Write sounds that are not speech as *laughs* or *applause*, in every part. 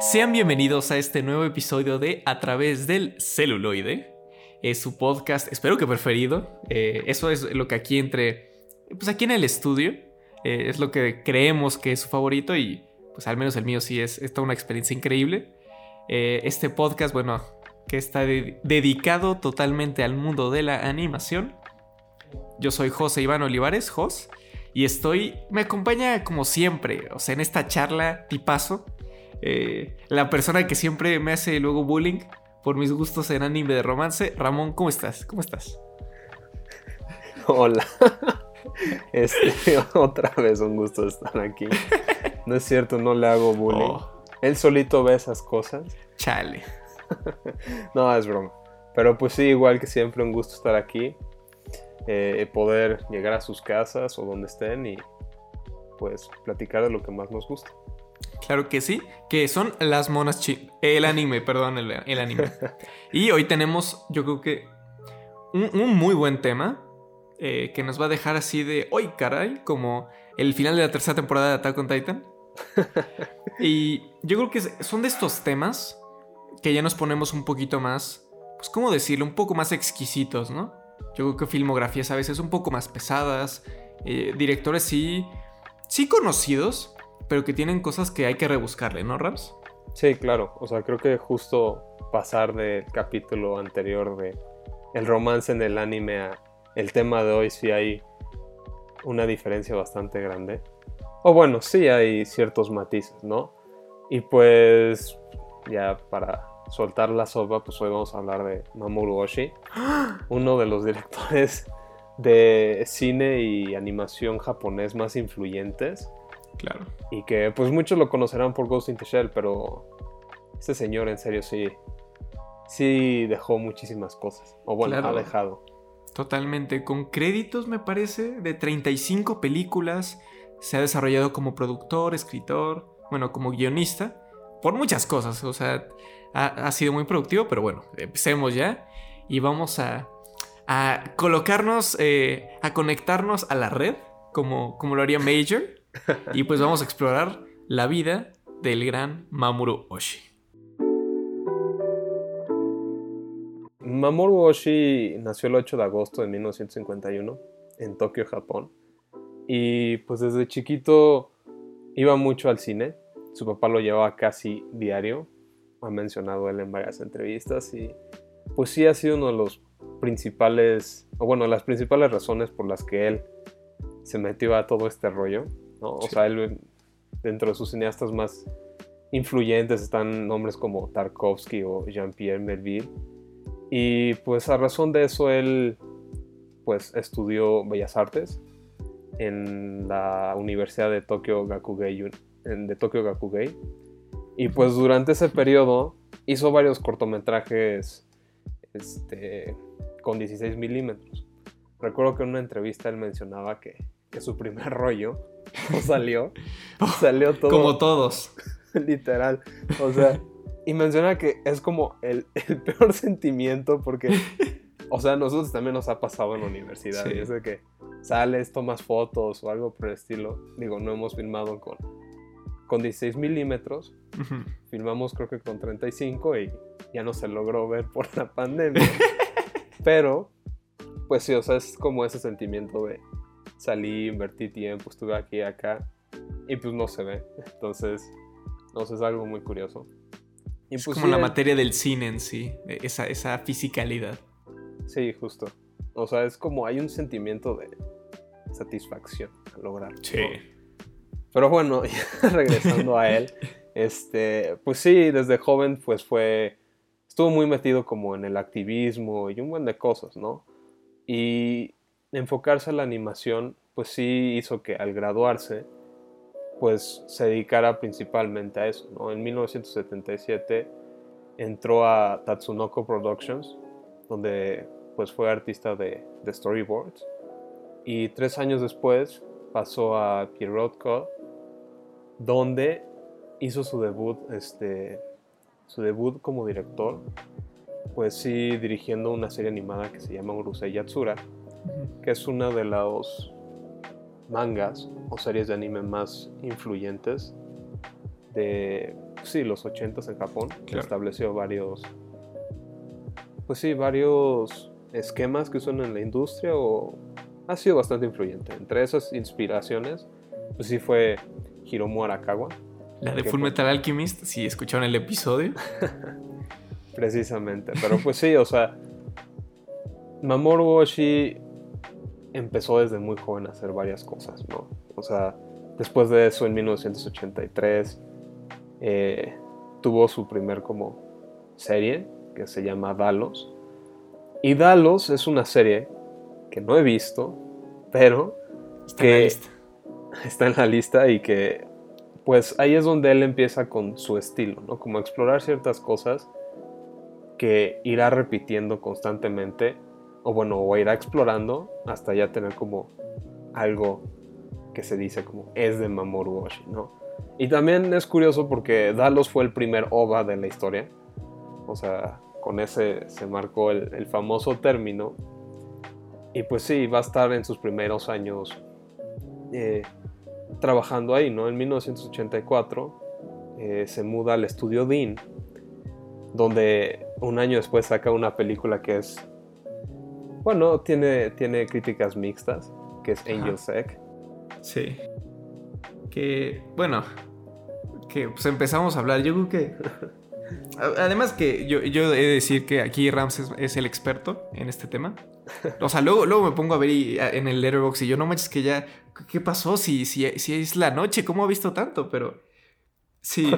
Sean bienvenidos a este nuevo episodio de A través del celuloide. Es su podcast, espero que preferido. Eh, eso es lo que aquí entre, pues aquí en el estudio, eh, es lo que creemos que es su favorito y pues al menos el mío sí es, es toda una experiencia increíble. Eh, este podcast, bueno, que está dedicado totalmente al mundo de la animación. Yo soy José Iván Olivares, Jos, y estoy, me acompaña como siempre, o sea, en esta charla tipazo eh, la persona que siempre me hace luego bullying por mis gustos en anime de romance. Ramón, ¿cómo estás? ¿Cómo estás? *laughs* Hola. *laughs* Este, *laughs* otra vez un gusto estar aquí. No es cierto, no le hago bullying. Oh. Él solito ve esas cosas. Chale. no, es broma. Pero pues sí, igual que siempre, un gusto estar aquí. Eh, poder llegar a sus casas o donde estén y pues platicar de lo que más nos gusta. Claro que sí, que son las monas chi El anime, perdón, el, anime. *laughs* Y hoy tenemos, yo creo que, un, muy buen tema eh, que nos va a dejar así de, hoy caray, como el final de la tercera temporada de Attack on Titan. *laughs* y yo creo que son de estos temas que ya nos ponemos un poquito más, pues, ¿cómo decirlo? Un poco más exquisitos, ¿no? Yo creo que filmografías a veces un poco más pesadas, eh, directores sí, sí conocidos, pero que tienen cosas que hay que rebuscarle, ¿no, Rams? Sí, claro. O sea, creo que justo pasar del capítulo anterior de el romance en el anime a el tema de hoy sí hay una diferencia bastante grande. O bueno, sí hay ciertos matices, ¿no? Y pues ya para soltar la sopa, pues hoy vamos a hablar de Mamoru Oshii, uno de los directores de cine y animación japonés más influyentes Claro. Y que pues muchos lo conocerán por Ghost in the Shell, pero este señor en serio sí, sí dejó muchísimas cosas. O bueno, ha dejado. Totalmente. Con créditos, me parece, de 35 películas. Se ha desarrollado como productor, escritor, bueno, como guionista. Por muchas cosas. O sea, ha, sido muy productivo, pero bueno, empecemos ya. Y vamos a, colocarnos, eh, a conectarnos a la red, como, como lo haría Major y pues vamos a explorar la vida del gran Mamoru Oshii. Mamoru Oshii nació el 8 de agosto de 1951 en Tokio, Japón. Y pues desde chiquito iba mucho al cine. Su papá lo llevaba casi diario. Ha mencionado él en varias entrevistas. Y pues sí ha sido uno de los principales, o bueno, las principales razones por las que él se metió a todo este rollo. O sea, él, dentro de sus cineastas más influyentes están nombres como Tarkovsky o Jean-Pierre Melville. Y pues a razón de eso él pues estudió Bellas Artes en la Universidad de Tokyo Gakugei, de Tokyo Gakugei. Y pues durante ese periodo hizo varios cortometrajes este, con 16 milímetros. Recuerdo que en una entrevista él mencionaba que, que su primer *laughs* rollo no *laughs* salió. Salió todo. Como todos. *laughs* Literal. O sea, y menciona que es como el, peor sentimiento porque, o sea, a nosotros también nos ha pasado en la universidad. Y es de que sales, tomas fotos o algo por el estilo. Digo, no hemos filmado con, con 16 milímetros. Filmamos creo que con 35 y ya no se logró ver por la pandemia. *laughs* Pero, pues sí, o sea, es como ese sentimiento de salí, invertí tiempo, estuve aquí acá y pues no se ve. Entonces, no sé, es algo muy curioso. Y es pues como la materia del cine en sí, e, esa, esa fisicalidad. Sí, justo. O sea, es como hay un sentimiento de satisfacción al lograrlo. Sí. Pero bueno, *laughs* regresando a él, este, pues sí, desde joven pues fue, estuvo muy metido como en el activismo y un buen de cosas, ¿no? Y enfocarse a la animación, pues sí hizo que al graduarse, pues se dedicara principalmente a eso, ¿no? En 1977 entró a Tatsunoko Productions, donde pues fue artista de, storyboards, y tres años después pasó a Pierrot Co, donde hizo su debut, este, su debut como director, pues sí dirigiendo una serie animada que se llama Urusei Yatsura, que es una de los mangas o series de anime más influyentes de, sí, los 80s en Japón. Claro. Estableció varios, pues sí, varios esquemas que usan en la industria o ha sido bastante influyente. Entre esas inspiraciones, pues sí fue Hiromu Arakawa, La de ¿Qué Full? Metal Alchemist, si escucharon el episodio. *laughs* precisamente. Pero pues sí, o sea, Mamoru Oshii empezó desde muy joven a hacer varias cosas, ¿no? O sea, después de eso, en 1983, eh, tuvo su primer como serie que se llama Dalos. Y Dalos es una serie que no he visto, pero Está que. *laughs* está en la lista y que pues ahí es donde él empieza con su estilo, ¿no? Como explorar ciertas cosas que irá repitiendo constantemente o bueno, o irá explorando hasta ya tener como algo que se dice como es de Mamoru Oshii, ¿no? Y también es curioso porque Dalos fue el primer OVA de la historia. O sea, con ese se marcó el, famoso término. Y pues sí, va a estar en sus primeros años eh, trabajando ahí, ¿no? En 1984 eh, se muda al estudio Dean, donde un año después saca una película que es, bueno, tiene, tiene críticas mixtas, que es Angel's Egg. Sí. Que, bueno, que pues empezamos a hablar. Yo creo que. *laughs* Además que yo, yo he de decir que aquí Rams es, es el experto en este tema. O sea, luego, luego me pongo a ver en el letterbox y yo no manches que ya. ¿Qué pasó? Si, si, si es la noche, ¿cómo ha visto tanto? Pero. Sí.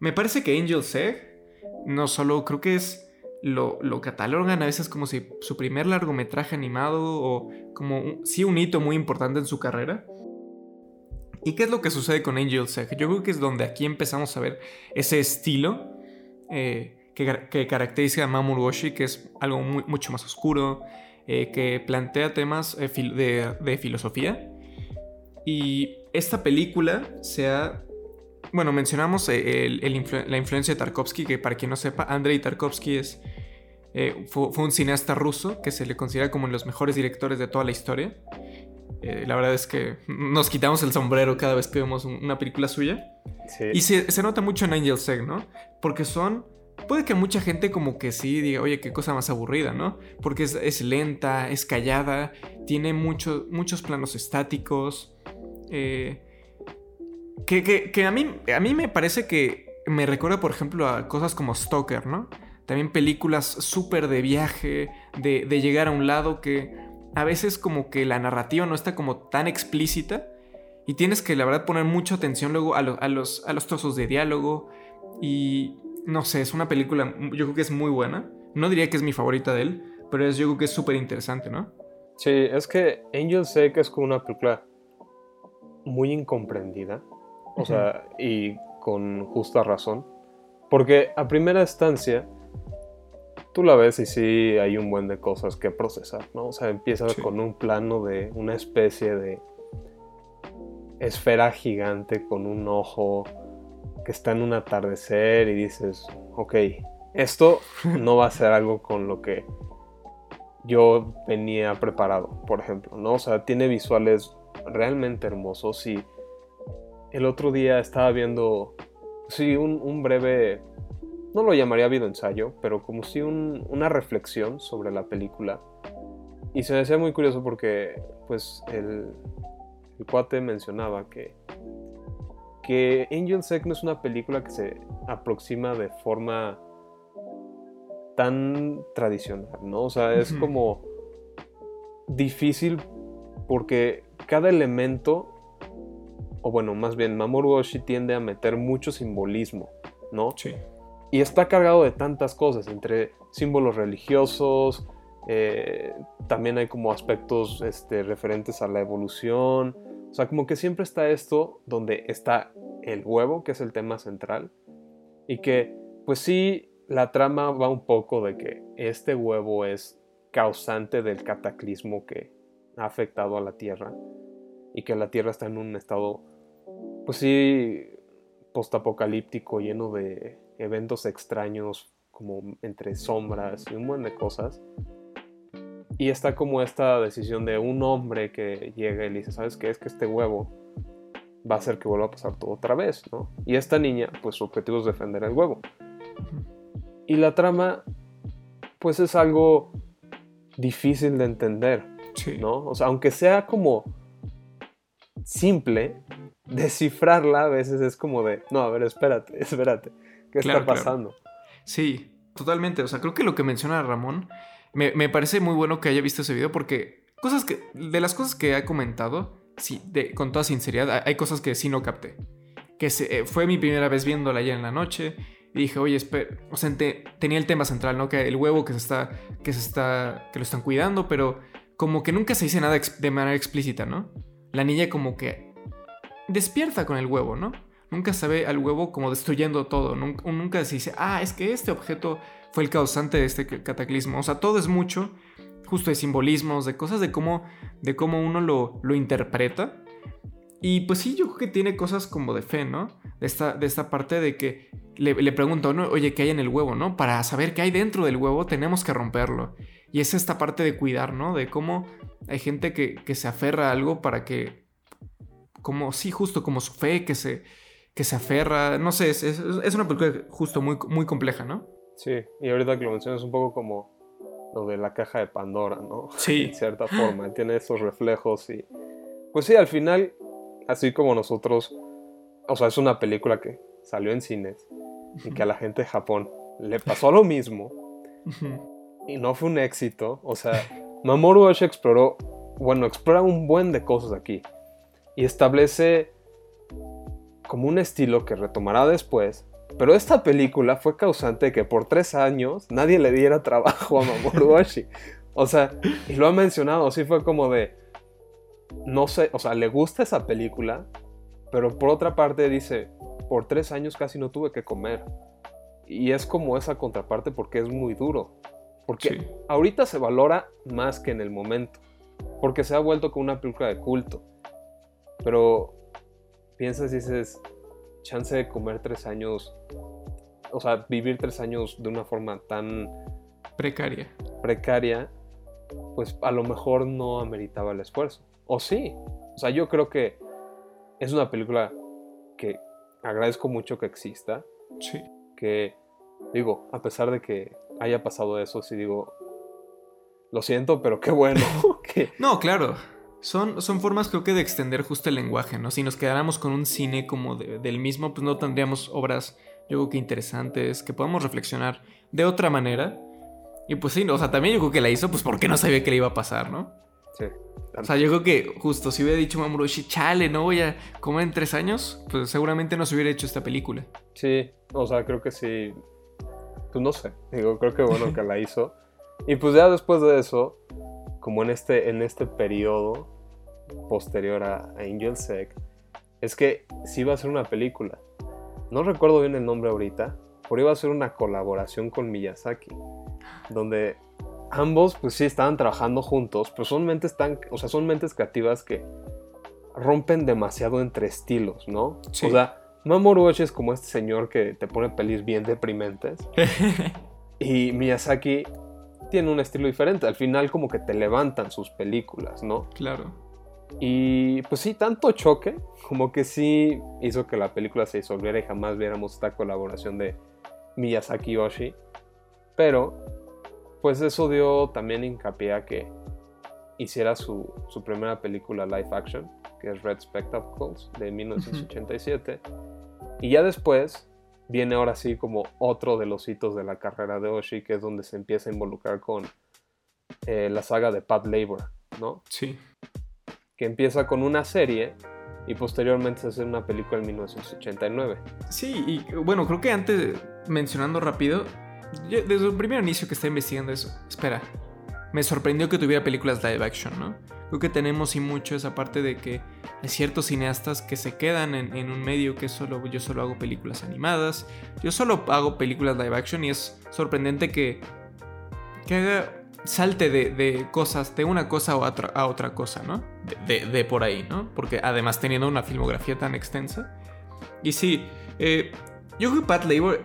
me parece que Angel Egg no solo creo que es. Lo, lo catalogan a veces como si su primer largometraje animado o como un- sí un hito muy importante en su carrera. ¿Y qué es lo que sucede con Angel Egg? Yo creo que es donde aquí empezamos a ver ese estilo eh, que, que caracteriza a Mamoru Oshii, que es algo mucho más oscuro, eh, que plantea temas eh, de, de filosofía. Y esta película se ha... Bueno, mencionamos eh, el- el influ- la influencia de Tarkovsky, que para quien no sepa, Andrei Tarkovsky es, eh, fue, fue un cineasta ruso que se le considera como uno de los mejores directores de toda la historia. La verdad es que nos quitamos el sombrero cada vez que vemos un- una película suya. Sí. Y se, se nota mucho en Angel's Egg, ¿no? Porque son... Puede que mucha gente como que sí diga, oye, qué cosa más aburrida, ¿no? Porque es, es lenta, es callada, tiene mucho- muchos planos estáticos. eh, que, que- a, mí, a mí me parece que me recuerda, por ejemplo, a cosas como Stalker, ¿no? También películas súper de viaje, de, de llegar a un lado que a veces como que la narrativa no está como tan explícita y tienes que, la verdad, poner mucha atención luego a, a los, a los trozos de diálogo. Y no sé, es una película, yo creo que es muy buena. No diría que es mi favorita de él, pero es, yo creo que es súper interesante, ¿no? Sí, es que Angel's Egg es como una película muy incomprendida. O sea, y con justa razón. Porque a primera instancia, tú la ves y sí hay un buen de cosas que procesar, ¿no? O sea, empieza Sí. con un plano de una especie de esfera gigante con un ojo que está en un atardecer y dices, ok, esto no va a ser algo con lo que yo venía preparado, por ejemplo, ¿no? O sea, tiene visuales realmente hermosos y el otro día estaba viendo, sí, un, un breve, no lo llamaría video ensayo, pero como si un- una reflexión sobre la película. Y se me hacía muy curioso porque, pues, el, el cuate mencionaba que, que Angel's Egg no es una película que se aproxima de forma tan tradicional, ¿no? O sea, es como difícil porque cada elemento, o bueno, más bien Mamoru Oshii tiende a meter mucho simbolismo, ¿no? Sí. Y está cargado de tantas cosas, entre símbolos religiosos, eh, también hay como aspectos este, referentes a la evolución, o sea, como que siempre está esto donde está el huevo, que es el tema central, y que pues sí, la trama va un poco de que este huevo es causante del cataclismo que ha afectado a la Tierra, y que la Tierra está en un estado, pues sí, postapocalíptico, lleno de eventos extraños, como entre sombras y un buen de cosas. Y está como esta decisión de un hombre que llega y le dice, ¿sabes qué? Es que este huevo va a hacer que vuelva a pasar todo otra vez, ¿no? Y esta niña, pues su objetivo es defender el huevo. Y la trama, pues es algo difícil de entender, Sí. ¿no? O sea, aunque sea como simple, descifrarla a veces es como de, no, a ver, espérate, *laughs* espérate, ¿qué Claro, está claro. pasando? Sí, totalmente. O sea, creo que lo que menciona Ramón me, me parece muy bueno que haya visto ese video porque cosas que, de las cosas que ha comentado, sí, de, con toda sinceridad, hay- cosas que sí no capté. Que se- eh, fue mi primera vez viéndola ayer en la noche y dije, oye, espera, o sea, te- tenía el tema central, ¿no? Que el huevo que se está, que se está, que lo están cuidando, pero como que nunca se dice nada de manera explícita, ¿no? La niña como que despierta con el huevo, ¿no? Nunca se ve al huevo como destruyendo todo. Nunca se dice, ah, es que este objeto fue el causante de este cataclismo. O sea, todo es mucho, justo de simbolismos, de cosas de cómo, de cómo uno lo, lo interpreta. Y pues sí, yo creo que tiene cosas como de fe, ¿no? De esta, de esta parte de que le, le pregunto, a uno, oye, ¿qué hay en el huevo, no? Para saber qué hay dentro del huevo tenemos que romperlo. Y es esta parte de cuidar, ¿no? De cómo hay gente que, que se aferra a algo para que, como, sí, justo como su fe, que se, que se aferra, no sé, es, es, es una película justo muy, muy compleja, ¿no? Sí, y ahorita que lo mencionas un poco como lo de la caja de Pandora, ¿no? Sí. *laughs* En cierta forma, tiene esos reflejos y... Pues sí, al final, así como nosotros, o sea, es una película que salió en cines y que a la gente de Japón le pasó lo mismo y no fue un éxito. O sea, Mamoru Oshii exploró, bueno, explora un buen de cosas aquí y establece como un estilo que retomará después. Pero esta película fue causante de que por tres años nadie le diera trabajo a Mamoru Oshii. O sea, y lo ha mencionado, sí fue como de, no sé, o sea, le gusta esa película, pero por otra parte dice, por tres años casi no tuve que comer. Y es como esa contraparte porque es muy duro. Porque Sí. ahorita se valora más que en el momento. Porque se ha vuelto como una película de culto. Pero piensas y dices, chance de comer tres años, o sea, vivir tres años de una forma tan Precaria. precaria, pues a lo mejor no ameritaba el esfuerzo. O sí. O sea, yo creo que es una película que agradezco mucho que exista. Sí. Que, digo, a pesar de que haya pasado eso, sí digo, lo siento, pero qué bueno *laughs* que... No, claro. Son, son formas creo que de extender justo el lenguaje, ¿no? Si nos quedáramos con un cine como de- del mismo, pues no tendríamos obras, yo creo que interesantes, que podamos reflexionar de otra manera. Y pues sí, o sea, también yo creo que la hizo, pues porque no sabía qué le iba a pasar, ¿no? Sí. O sea, yo creo que justo si hubiera dicho Mamoru Oshii, chale, no voy a comer en tres años, pues seguramente no se hubiera hecho esta película. Sí, o sea, creo que sí. Pues no sé, digo, creo que bueno que la hizo. Y pues ya después de eso, como en este, en este periodo posterior a, a Angel Sec, es que sí iba a ser una película. No recuerdo bien el nombre ahorita, pero iba a ser una colaboración con Miyazaki, donde ambos pues sí estaban trabajando juntos, pero son mentes tan, o sea, son mentes creativas que rompen demasiado entre estilos, ¿no? Sí. O sea, Mamoru Oshii es como este señor que te pone pelis bien deprimentes *laughs* y Miyazaki tiene un estilo diferente. Al final como que te levantan sus películas, ¿no? claro. Y pues sí, tanto choque como que sí hizo que la película se disolviera y jamás viéramos esta colaboración de Miyazaki y Oshii. Pero pues eso dio también hincapié a que hiciera su, su primera película live action, que es Red Spectacles de 1987. Y ya después viene ahora sí como otro de los hitos de la carrera de Oshii, que es donde se empieza a involucrar con eh, la saga de Pat Labor, ¿no? Sí. que empieza con una serie y posteriormente se hace una película en 1989. Sí, y bueno, creo que antes, mencionando rápido, yo desde el primer inicio que estaba investigando eso, espera, me sorprendió que tuviera películas live action, ¿no? Creo que tenemos y mucho esa parte de que hay ciertos cineastas que se quedan en, un medio que solo, yo solo hago películas animadas, yo solo hago películas live action y es sorprendente que, que haga salte de, cosas, de una cosa a otra, a otra cosa, ¿no? De por ahí, ¿no? Porque además teniendo una filmografía tan extensa. Y sí, eh, yo creo que Pat Labor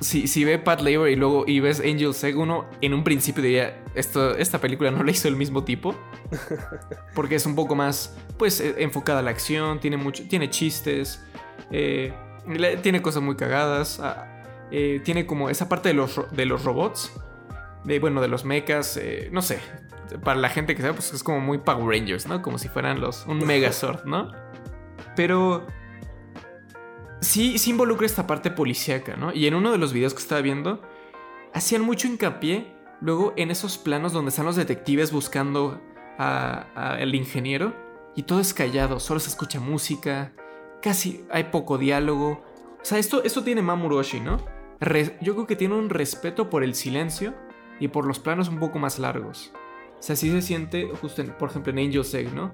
si, si, ve Pat Labor y luego y ves Angel Egg, uno en un principio diría, esto, esta película no la hizo el mismo tipo. *laughs* Porque es un poco más, pues, eh, enfocada a la acción, tiene, mucho, tiene chistes, eh, tiene cosas muy cagadas, ah, eh, tiene como esa parte de los, de los robots, de, bueno, de los mechas, no sé, para la gente que sabe, pues es como muy Power Rangers, ¿no? Como si fueran los, un Megazord, ¿no? Pero sí, sí involucra esta parte policíaca, ¿no? Y en uno de los videos que estaba viendo, hacían mucho hincapié luego en esos planos donde están los detectives buscando al ingeniero y todo es callado, solo se escucha música, casi hay poco diálogo. O sea, esto, esto tiene Mamuroshi, ¿no? yo creo que tiene un respeto por el silencio y por los planos un poco más largos. O sea, sí se siente, justo por ejemplo en Angel's Egg, ¿no?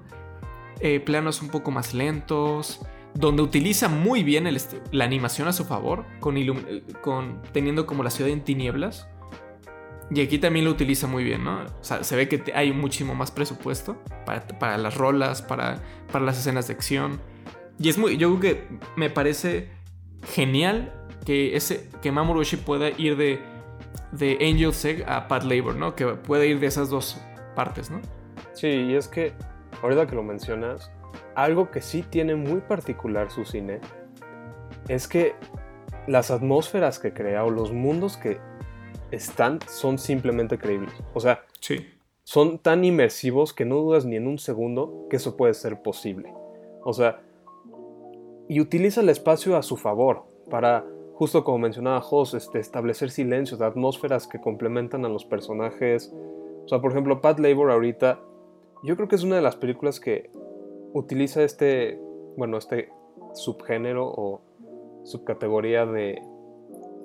Eh, planos un poco más lentos, donde utiliza muy bien la animación a su favor, eh, con, teniendo como la ciudad en tinieblas. Y aquí también lo utiliza muy bien, ¿no? O sea, se ve que hay muchísimo más presupuesto para, las rolas, para, para las escenas de acción. Y es muy, yo creo que me parece genial que, ese, que Mamoru pueda ir de, de Angel Egg a Pat Labor, ¿no? Que pueda ir de esas dos partes, ¿no? Sí, y es que ahorita que lo mencionas, algo que sí tiene muy particular su cine es que las atmósferas que crea o los mundos que están son simplemente creíbles. O sea, sí. son tan inmersivos que no dudas ni en un segundo que eso puede ser posible. O sea, y utiliza el espacio a su favor para, justo como mencionaba Jos, este, establecer silencios, atmósferas que complementan a los personajes. O sea, por ejemplo, Pat Labor ahorita, yo creo que es una de las películas que utiliza este, bueno, este subgénero o subcategoría de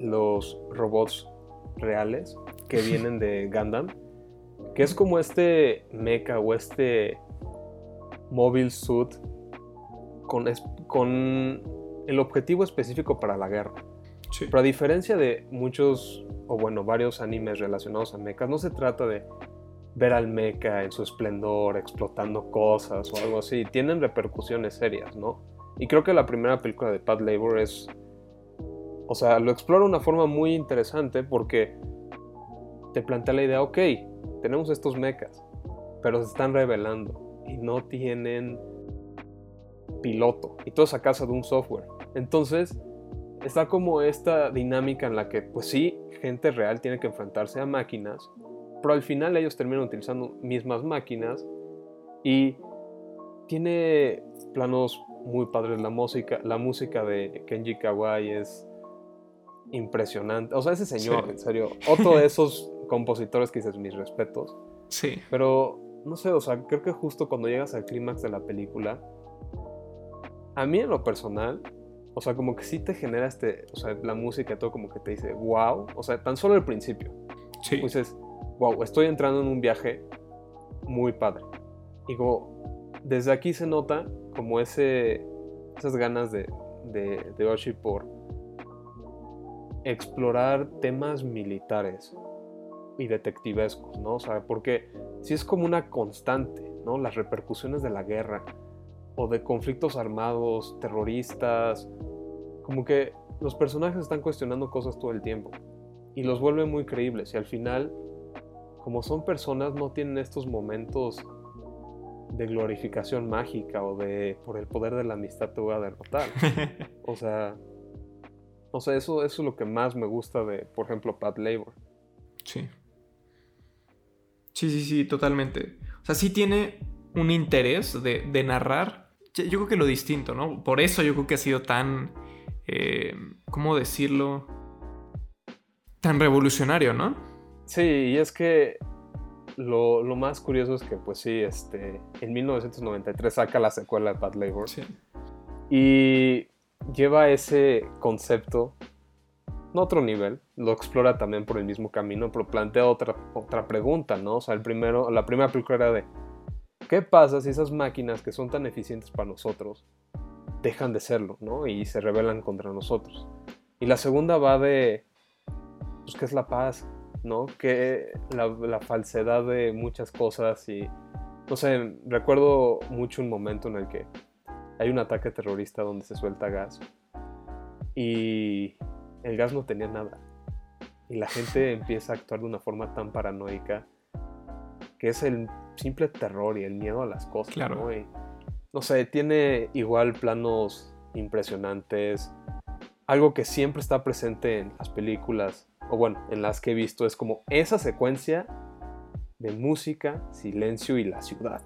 los robots reales que vienen de Gundam, que es como este mecha o este mobile suit con, con el objetivo específico para la guerra. Pero a diferencia de muchos, o bueno, varios animes relacionados a mechas, no se trata de ver al mecha en su esplendor, explotando cosas o algo así, tienen repercusiones serias, ¿no? Y creo que la primera película de Pat Labor es. O sea, lo explora de una forma muy interesante porque te plantea la idea, ok, tenemos estos mechas, pero se están revelando y no tienen piloto y todo es a casa de un software. Entonces, está como esta dinámica en la que, pues sí, gente real tiene que enfrentarse a máquinas pero al final ellos terminan utilizando mismas máquinas y tiene planos muy padres la música, la música de Kenji Kawai es impresionante. O sea, ese señor, en serio, otro de *laughs* esos compositores que dices mis respetos. Sí. Pero no sé, o sea, creo que justo cuando llegas al clímax de la película, a mí en lo personal, o sea, como que sí te genera este, o sea, la música y todo como que te dice, wow, o sea, tan solo el principio. Sí. Pues es, wow, estoy entrando en un viaje muy padre. Y como desde aquí se nota como ese, esas ganas de, de, de Oshi por explorar temas militares y detectivescos, ¿no? O sea, porque si es como una constante, ¿no? Las repercusiones de la guerra o de conflictos armados, terroristas, como que los personajes están cuestionando cosas todo el tiempo y los vuelve muy creíbles y al final como son personas, no tienen estos momentos de glorificación mágica o de por el poder de la amistad te voy a derrotar. *laughs* o sea, o sea eso, eso es lo que más me gusta de, por ejemplo, Pat Labor. Sí. Sí, sí, sí, totalmente. O sea, sí tiene un interés de, narrar. Yo creo que lo distinto, ¿no? Por eso yo creo que ha sido tan. Eh, ¿Cómo decirlo? Tan revolucionario, ¿no? Sí, y es que lo, más curioso es que, pues sí, este, en 1993 saca la secuela de Bad Labor. Sí. Y lleva ese concepto a otro nivel, lo explora también por el mismo camino, pero plantea otra, otra pregunta, ¿no? O sea, el primero, la primera película era de, ¿qué pasa si esas máquinas que son tan eficientes para nosotros dejan de serlo, ¿no? Y se rebelan contra nosotros. Y la segunda va de, pues, ¿qué es la paz? ¿No? Que la, falsedad de muchas cosas y, no sé, recuerdo mucho un momento en el que hay un ataque terrorista donde se suelta gas y el gas no tenía nada. Y la gente *laughs* empieza a actuar de una forma tan paranoica que es el simple terror y el miedo a las cosas. Claro. ¿no? Y, no sé, tiene igual planos impresionantes. Algo que siempre está presente en las películas, o bueno, en las que he visto, es como esa secuencia de música, silencio y la ciudad.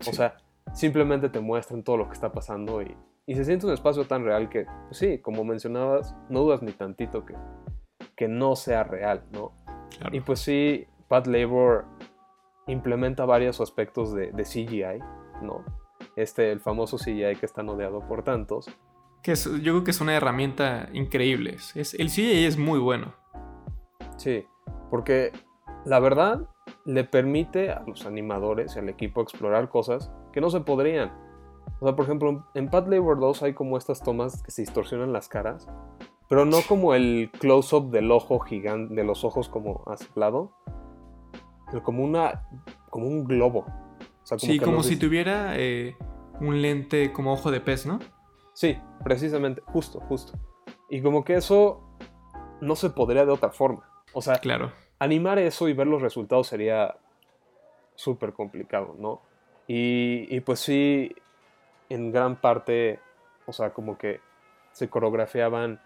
Sí. O sea, simplemente te muestran todo lo que está pasando y, y se siente un espacio tan real que, pues sí, como mencionabas, no dudas ni tantito que, que no sea real, ¿no? Claro. Y pues sí, Pat Labor implementa varios aspectos de, de CGI, ¿no? Este, el famoso CGI que está odiado por tantos. Que es- yo creo que es una herramienta increíble. Es, el CGI es muy bueno. Sí, porque la verdad le permite a los animadores y al equipo explorar cosas que no se podrían. O sea, por ejemplo, en Pat Labor 2 hay como estas tomas que se distorsionan las caras, pero no como el close-up del ojo gigante, de los ojos como hacia el lado, sino como una, como un globo. O sea, sí, que como si tuviera eh, un lente como ojo de pez, ¿no? Sí, precisamente, justo, justo. Y como que eso no se podría de otra forma. O sea, Claro. animar eso y ver los resultados sería súper complicado, ¿no? Y, y pues sí, en gran parte, o sea, como que se coreografiaban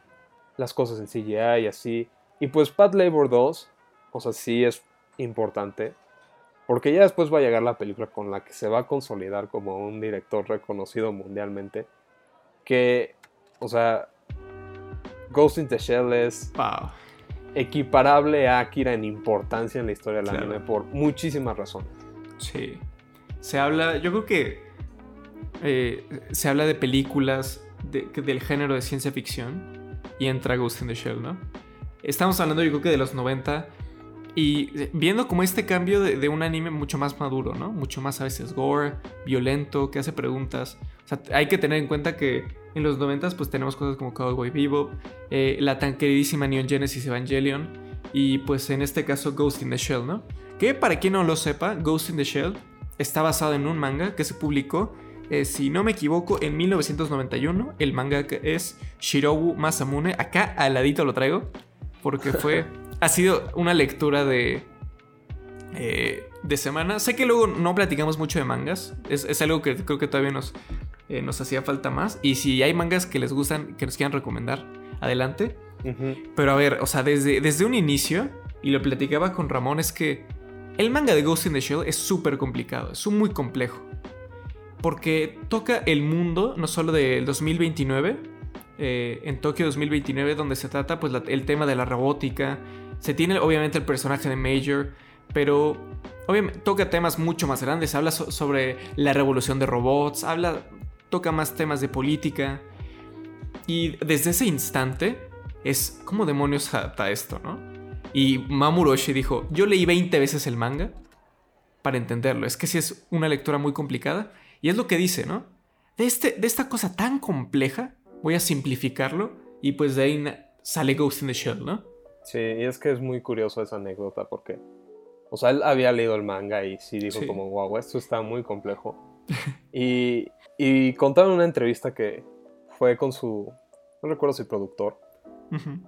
las cosas en CGI y así. Y pues Pat Labor 2, o sea, sí es importante, porque ya después va a llegar la película con la que se va a consolidar como un director reconocido mundialmente, que, o sea, Ghost in the Shell es Wow. Equiparable a Akira en importancia en la historia del Claro. anime por muchísimas razones. Sí. Se habla, yo creo que eh, se habla de películas de- del género de ciencia ficción y entra Ghost in the Shell, ¿no? Estamos hablando yo creo que de los 90 y eh, viendo como este cambio de, un anime mucho más maduro, ¿no? Mucho más a veces gore, violento, que hace preguntas. O sea, hay que tener en cuenta que en los 90 pues tenemos cosas como Cowboy Bebop, eh, la tan queridísima Neon Genesis Evangelion y pues en este caso Ghost in the Shell, ¿no? Que para quien no lo sepa, Ghost in the Shell está basado en un manga que se publicó, eh, si no me equivoco, en 1991. El manga que es Shirobu Masamune. Acá al ladito lo traigo porque fue, *laughs* ha sido una lectura de, eh, de semana. Sé que luego no platicamos mucho de mangas, es, es algo que creo que todavía nos, eh, nos hacía falta más. Y si hay mangas que les gustan, que nos quieran recomendar, adelante. Pero a ver, o sea, desde, desde un inicio, y lo platicaba con Ramón, es que el manga de Ghost in the Shell es súper complicado, es muy complejo. Porque toca el mundo, no solo del 2029, eh, en Tokio 2029, donde se trata pues la- el tema de la robótica. Se tiene obviamente el personaje de Major, pero obviamente toca temas mucho más grandes. Habla so- sobre la revolución de robots, habla, toca más temas de política. Y desde ese instante es como demonios adapta esto, ¿no? Y Mamuroshi dijo, yo leí 20 veces el manga para entenderlo. Es que sí es una lectura muy complicada. Y es lo que dice, ¿no? De, este, de esta cosa tan compleja, voy a simplificarlo y pues de ahí sale Ghost in the Shell, ¿no? Sí, y es que es muy curioso esa anécdota porque, o sea, él había leído el manga y sí dijo Sí. como, wow, esto está muy complejo. *laughs* y, y contaba en una entrevista que fue con su, no recuerdo si productor, Ujú.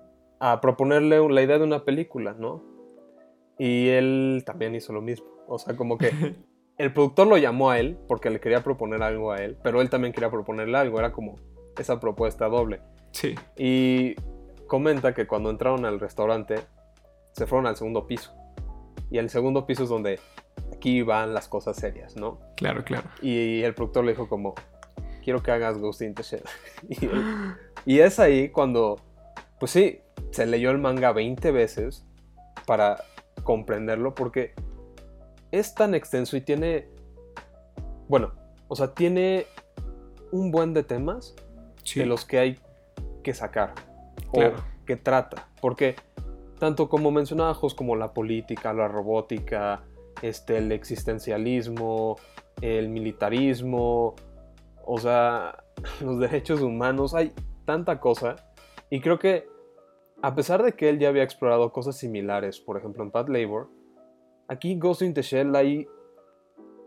a proponerle la idea de una película, ¿no? Y él también hizo lo mismo. O sea, como que *laughs* el productor lo llamó a él porque le quería proponer algo a él, pero él también quería proponerle algo, era como esa propuesta doble. Sí, Y comenta que cuando entraron al restaurante, se fueron al segundo piso. Y el segundo piso es donde aquí van las cosas serias, ¿no? claro, claro. Y el productor le dijo como, quiero que hagas Ghost in the Shell. *laughs* y, y es ahí cuando, pues sí, se leyó el manga 20 veces para comprenderlo porque es tan extenso y tiene, bueno, o sea, tiene un buen de temas Sí, de los que hay que sacar Claro. o que trata. Porque tanto como mencionaba Jos, como la política, la robótica, este, el existencialismo, el militarismo, o sea, *laughs* los derechos humanos, hay tanta cosa. Y creo que a pesar de que él ya había explorado cosas similares, por ejemplo en Pat Labor, aquí Ghost in the Shell hay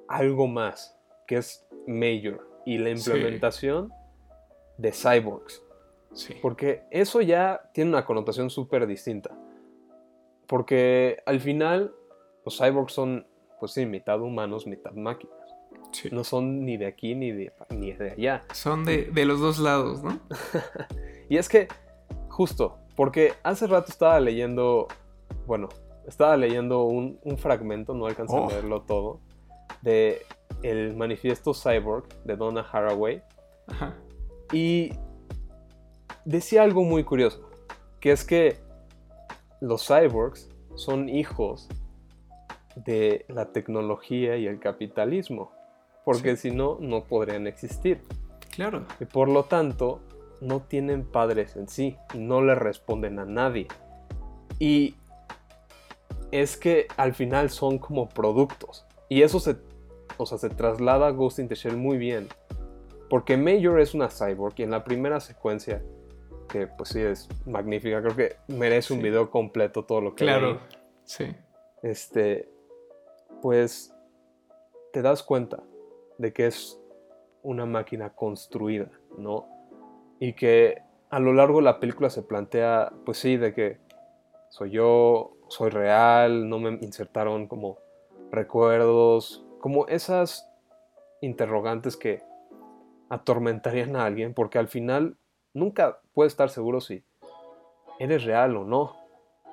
algo más, que es Major, y la Sí. implementación de cyborgs. Sí. Porque eso ya tiene una connotación súper distinta. Porque al final los cyborgs son, pues sí, mitad humanos, mitad máquinas. Sí. No son ni de aquí ni de, ni de allá. Son de, de los dos lados, ¿no? *laughs* Y es que, justo, porque hace rato estaba leyendo, bueno, estaba leyendo un, un fragmento, no alcancé Oh. a leerlo todo, de el manifiesto Cyborg de Donna Haraway. Ajá. Y decía algo muy curioso, que es que los cyborgs son hijos de la tecnología y el capitalismo, porque si no, no podrían existir. Claro. Y por lo tanto, no tienen padres en sí y no le responden a nadie. Y es que al final son como productos. Y eso se, o sea, se traslada a Ghost in the Shell muy bien. Porque Major es una cyborg y en la primera secuencia, que pues sí es magnífica, creo que merece un video completo todo lo que Claro. Sí. Este, pues te das cuenta de que es una máquina construida, ¿no? Y que a lo largo de la película se plantea, pues sí, de que soy yo, soy real, no me insertaron como recuerdos, como esas interrogantes que atormentarían a alguien, porque al final nunca puedes estar seguro si eres real o no.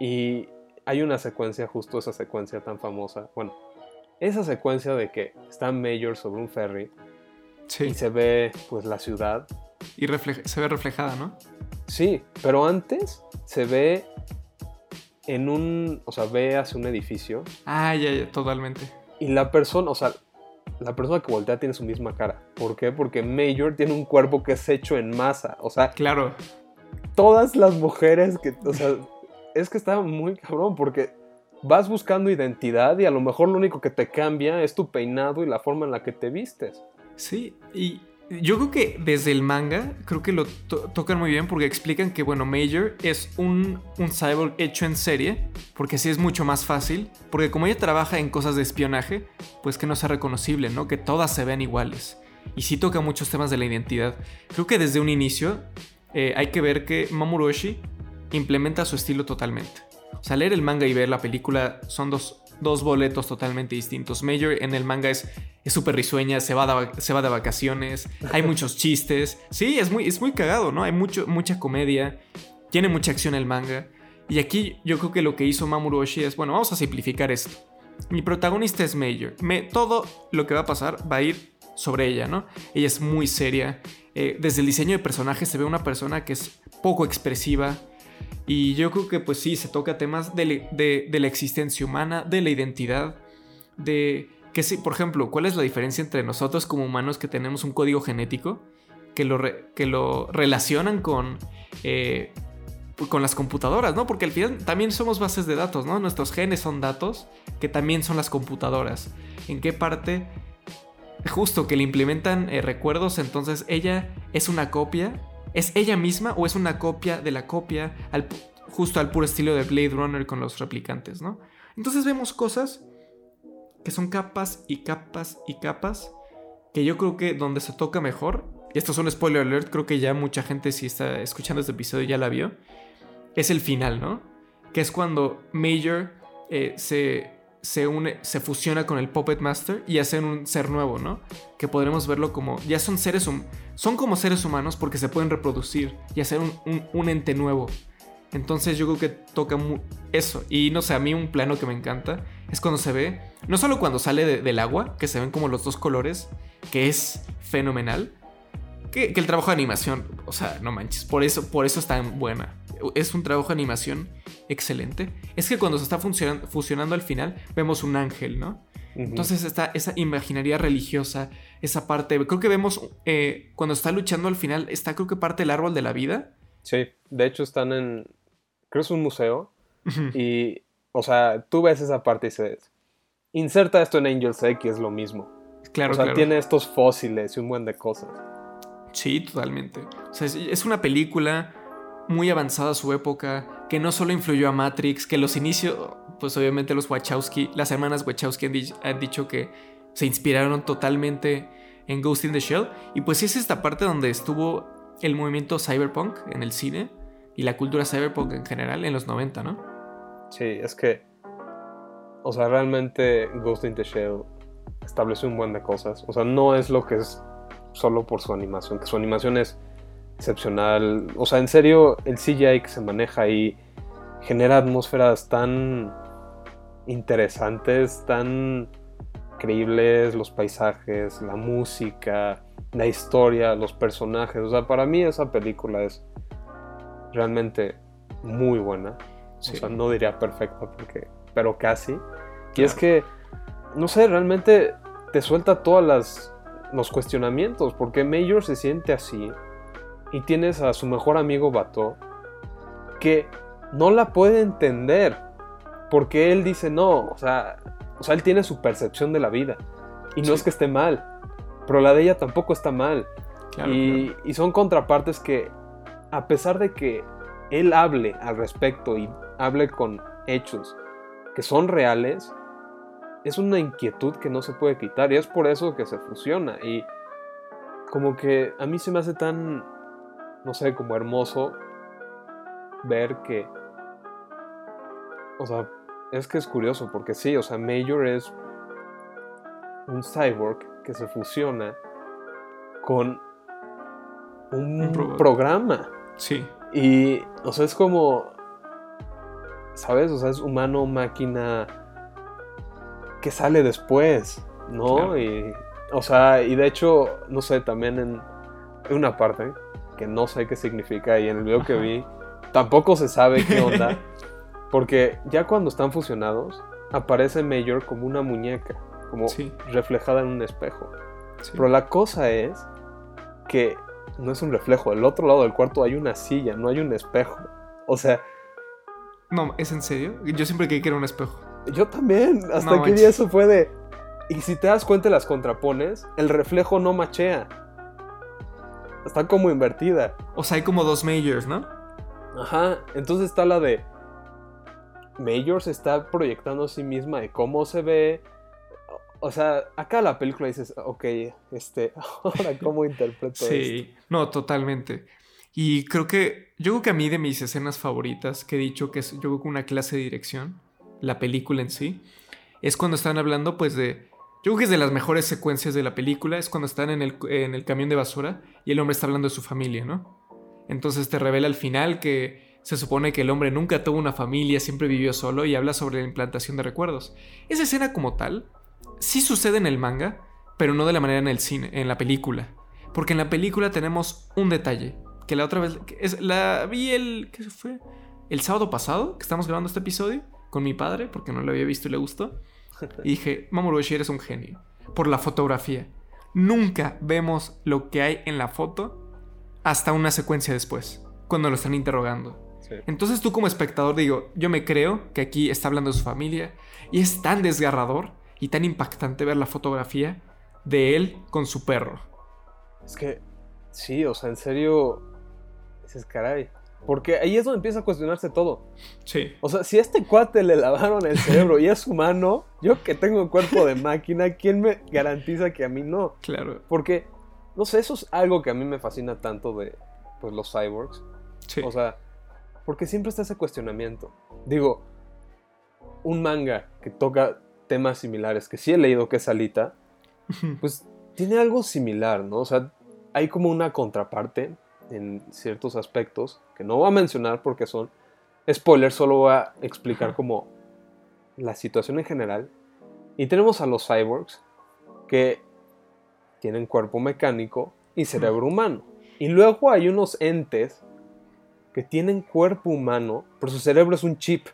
Y hay una secuencia, justo esa secuencia tan famosa, bueno, esa secuencia de que está Mayor sobre un ferry Sí. y se ve pues la ciudad. Y se ve reflejada, ¿no? Sí, pero antes se ve en un, o sea, ve hacia un edificio Ah, ya, ya, totalmente. y la persona, o sea, la persona que voltea tiene su misma cara. ¿Por qué? Porque Major tiene un cuerpo que es hecho en masa. O sea, Claro. todas las mujeres que, o sea, es que está muy cabrón porque vas buscando identidad y a lo mejor lo único que te cambia es tu peinado y la forma en la que te vistes. Sí, y yo creo que desde el manga, creo que lo to- tocan muy bien porque explican que, bueno, Major es un, un cyborg hecho en serie, porque así es mucho más fácil, porque como ella trabaja en cosas de espionaje, pues que no sea reconocible, ¿no? Que todas se vean iguales. Y sí toca muchos temas de la identidad. Creo que desde un inicio eh, hay que ver que Mamoru Oshii implementa su estilo totalmente. O sea, leer el manga y ver la película son dos, dos boletos totalmente distintos. Major en el manga es es súper risueña, se va, de, se va de vacaciones, hay *laughs* muchos chistes. Sí, es muy, es muy cagado, ¿no? Hay mucho, mucha comedia, tiene mucha acción el manga. Y aquí yo creo que lo que hizo Mamoru Oshii es, bueno, vamos a simplificar esto. Mi protagonista es Major. Me, todo lo que va a pasar va a ir sobre ella, ¿no? Ella es muy seria. Eh, desde el diseño de personaje se ve una persona que es poco expresiva. Y yo creo que pues sí, se toca temas de, de- la existencia humana, de la identidad, de que sí, por ejemplo, ¿cuál es la diferencia entre nosotros como humanos que tenemos un código genético que lo, que lo relacionan con, eh, con las computadoras, ¿no? Porque al final también somos bases de datos, ¿no? Nuestros genes son datos que también son las computadoras. ¿En qué parte? Justo que le implementan eh, recuerdos, entonces ella es una copia. ¿Es ella misma o es una copia de la copia? Justo al puro estilo de Blade Runner con los replicantes, ¿no? Entonces vemos cosas que son capas y capas y capas que yo creo que donde se toca mejor, y esto es un spoiler alert, creo que ya mucha gente si está escuchando este episodio ya la vio, es el final, ¿no? Que es cuando Major eh, se, se une, se fusiona con el Puppet Master y hacen un ser nuevo, ¿no? Que podremos verlo como, ya son seres, son como seres humanos porque se pueden reproducir y hacer un, un- ente nuevo. Entonces yo creo que toca eso. Y no sé, a mí un plano que me encanta es cuando se ve, no solo cuando sale de- del agua, que se ven como los dos colores, que es fenomenal, que, que el trabajo de animación, o sea, no manches, por eso, por eso es tan buena. Es un trabajo de animación excelente. Es que cuando se está fusionando al final, vemos un ángel, ¿no? Entonces está esa imaginaria religiosa, esa parte, creo que vemos eh, cuando está luchando al final, está creo que parte del árbol de la vida. Sí, de hecho están en, creo que es un museo y, o sea, tú ves esa parte y dices, inserta esto en Angel's Egg y es lo mismo. Claro, o sea, claro. tiene estos fósiles y un buen de cosas. Sí, totalmente. O sea, es, es una película muy avanzada su época, que no solo influyó a Matrix, que los inicios, pues obviamente los Wachowski, las hermanas Wachowski han, di- han dicho que se inspiraron totalmente en Ghost in the Shell. Y pues es esta parte donde estuvo el movimiento cyberpunk en el cine y la cultura cyberpunk en general en los 90, ¿no? Sí, es que, o sea, realmente Ghost in the Shell establece un buen de cosas. O sea, no es lo que es solo por su animación, que su animación es excepcional. O sea, en serio, el CGI que se maneja ahí genera atmósferas tan interesantes, tan creíbles, los paisajes, la música, la historia, los personajes. O sea, para mí esa película es realmente muy buena. O sea, no diría perfecta porque, pero casi. Y es que, no sé, realmente te suelta todas las los cuestionamientos, porque Major se siente así y tienes a su mejor amigo Bato que no la puede entender porque él dice no, o sea, o sea, él tiene su percepción de la vida y no es que esté mal, pero la de ella tampoco está mal. y, y son contrapartes que, a pesar de que él hable al respecto y hable con hechos que son reales, es una inquietud que no se puede quitar y es por eso que se fusiona y como que a mí se me hace tan, no sé, como hermoso ver que, o sea, es que es curioso porque sí, o sea, Major es un cyborg que se fusiona con un, programa. Sí. Y, o sea, es como, ¿sabes? O sea, es humano, máquina, que sale después, ¿no? Y, o sea, y de hecho, no sé, también en, una parte que no sé qué significa y en el video que vi tampoco se sabe qué onda, *laughs* porque ya cuando están fusionados aparece Major como una muñeca, como reflejada en un espejo. Pero la cosa es que no es un reflejo, del otro lado del cuarto hay una silla, no hay un espejo. O sea... No, ¿es en serio? Yo siempre creí que era un espejo. Yo también, hasta que día eso fue de... Y si te das cuenta y las contrapones, el reflejo no machea. Está como invertida. O sea, hay como dos majors, ¿no? Ajá, entonces está la de... Major se está proyectando a sí misma de cómo se ve. O sea, acá la película dices, ok, este, *laughs* ahora cómo interpreto Sí, no, totalmente. Y creo que, yo creo que a mí de mis escenas favoritas, que he dicho que es, yo creo que una clase de dirección, la película en sí, es cuando están hablando pues de... Yo creo que es de las mejores secuencias de la película, es cuando están en el, en el camión de basura y el hombre está hablando de su familia, ¿no? Entonces te revela al final que se supone que el hombre nunca tuvo una familia, siempre vivió solo y habla sobre la implantación de recuerdos. Esa escena como tal sí sucede en el manga, pero no de la manera en el cine, en la película. Porque en la película tenemos un detalle, que la otra vez es la vi el ¿qué fue? El sábado pasado que estamos grabando este episodio con mi padre, porque no lo había visto y le gustó. Y dije, Mamoru eres un genio. Por la fotografía. Nunca vemos lo que hay en la foto hasta una secuencia después, cuando lo están interrogando. Entonces tú como espectador digo, yo me creo que aquí está hablando de su familia y es tan desgarrador y tan impactante ver la fotografía de él con su perro. Es que, sí, o sea, en serio, es caray, porque ahí es donde empieza a cuestionarse todo. Sí. O sea, si a este cuate le lavaron el cerebro y es humano, yo que tengo un cuerpo de máquina, ¿quién me garantiza que a mí no? Claro. Porque, no sé, eso es algo que a mí me fascina tanto de pues, los cyborgs. Sí. O sea, porque siempre está ese cuestionamiento. Digo, un manga que toca temas similares, que sí he leído que es Alita, pues tiene algo similar, ¿no? O sea, hay como una contraparte en ciertos aspectos que no voy a mencionar porque son spoilers, solo voy a explicar como la situación en general. Y tenemos a los cyborgs que tienen cuerpo mecánico y cerebro humano. Y luego hay unos entes que tienen cuerpo humano, pero su cerebro es un chip.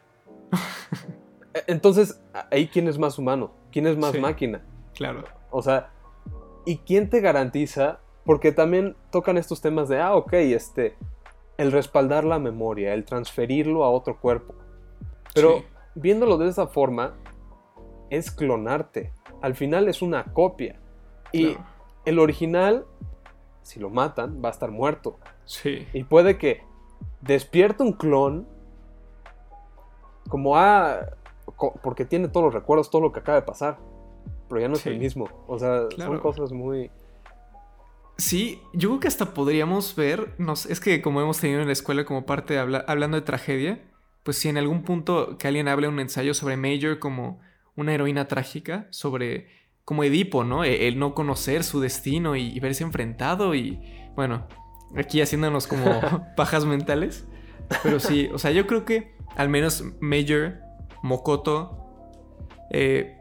*laughs* E, entonces, ahí quién es más humano, quién es más máquina. Claro. O sea, ¿y quién te garantiza porque también tocan estos temas de, ah, ok, este, el respaldar la memoria, el transferirlo a otro cuerpo. Pero viéndolo de esa forma, es clonarte. Al final es una copia. Y el original, si lo matan, va a estar muerto. Sí. Y puede que despierte un clon, como, ah, porque tiene todos los recuerdos, todo lo que acaba de pasar. Pero ya no es el mismo. O sea, son cosas muy Sí, yo creo que hasta podríamos ver, es que como hemos tenido en la escuela como parte de hablando de tragedia, pues si en algún punto que alguien hable un ensayo sobre Major como una heroína trágica, sobre como Edipo, ¿no? E, el, no conocer su destino y, verse enfrentado y bueno, aquí haciéndonos como *laughs* pajas mentales. Pero sí, o sea, yo creo que al menos Major, Mokoto, eh,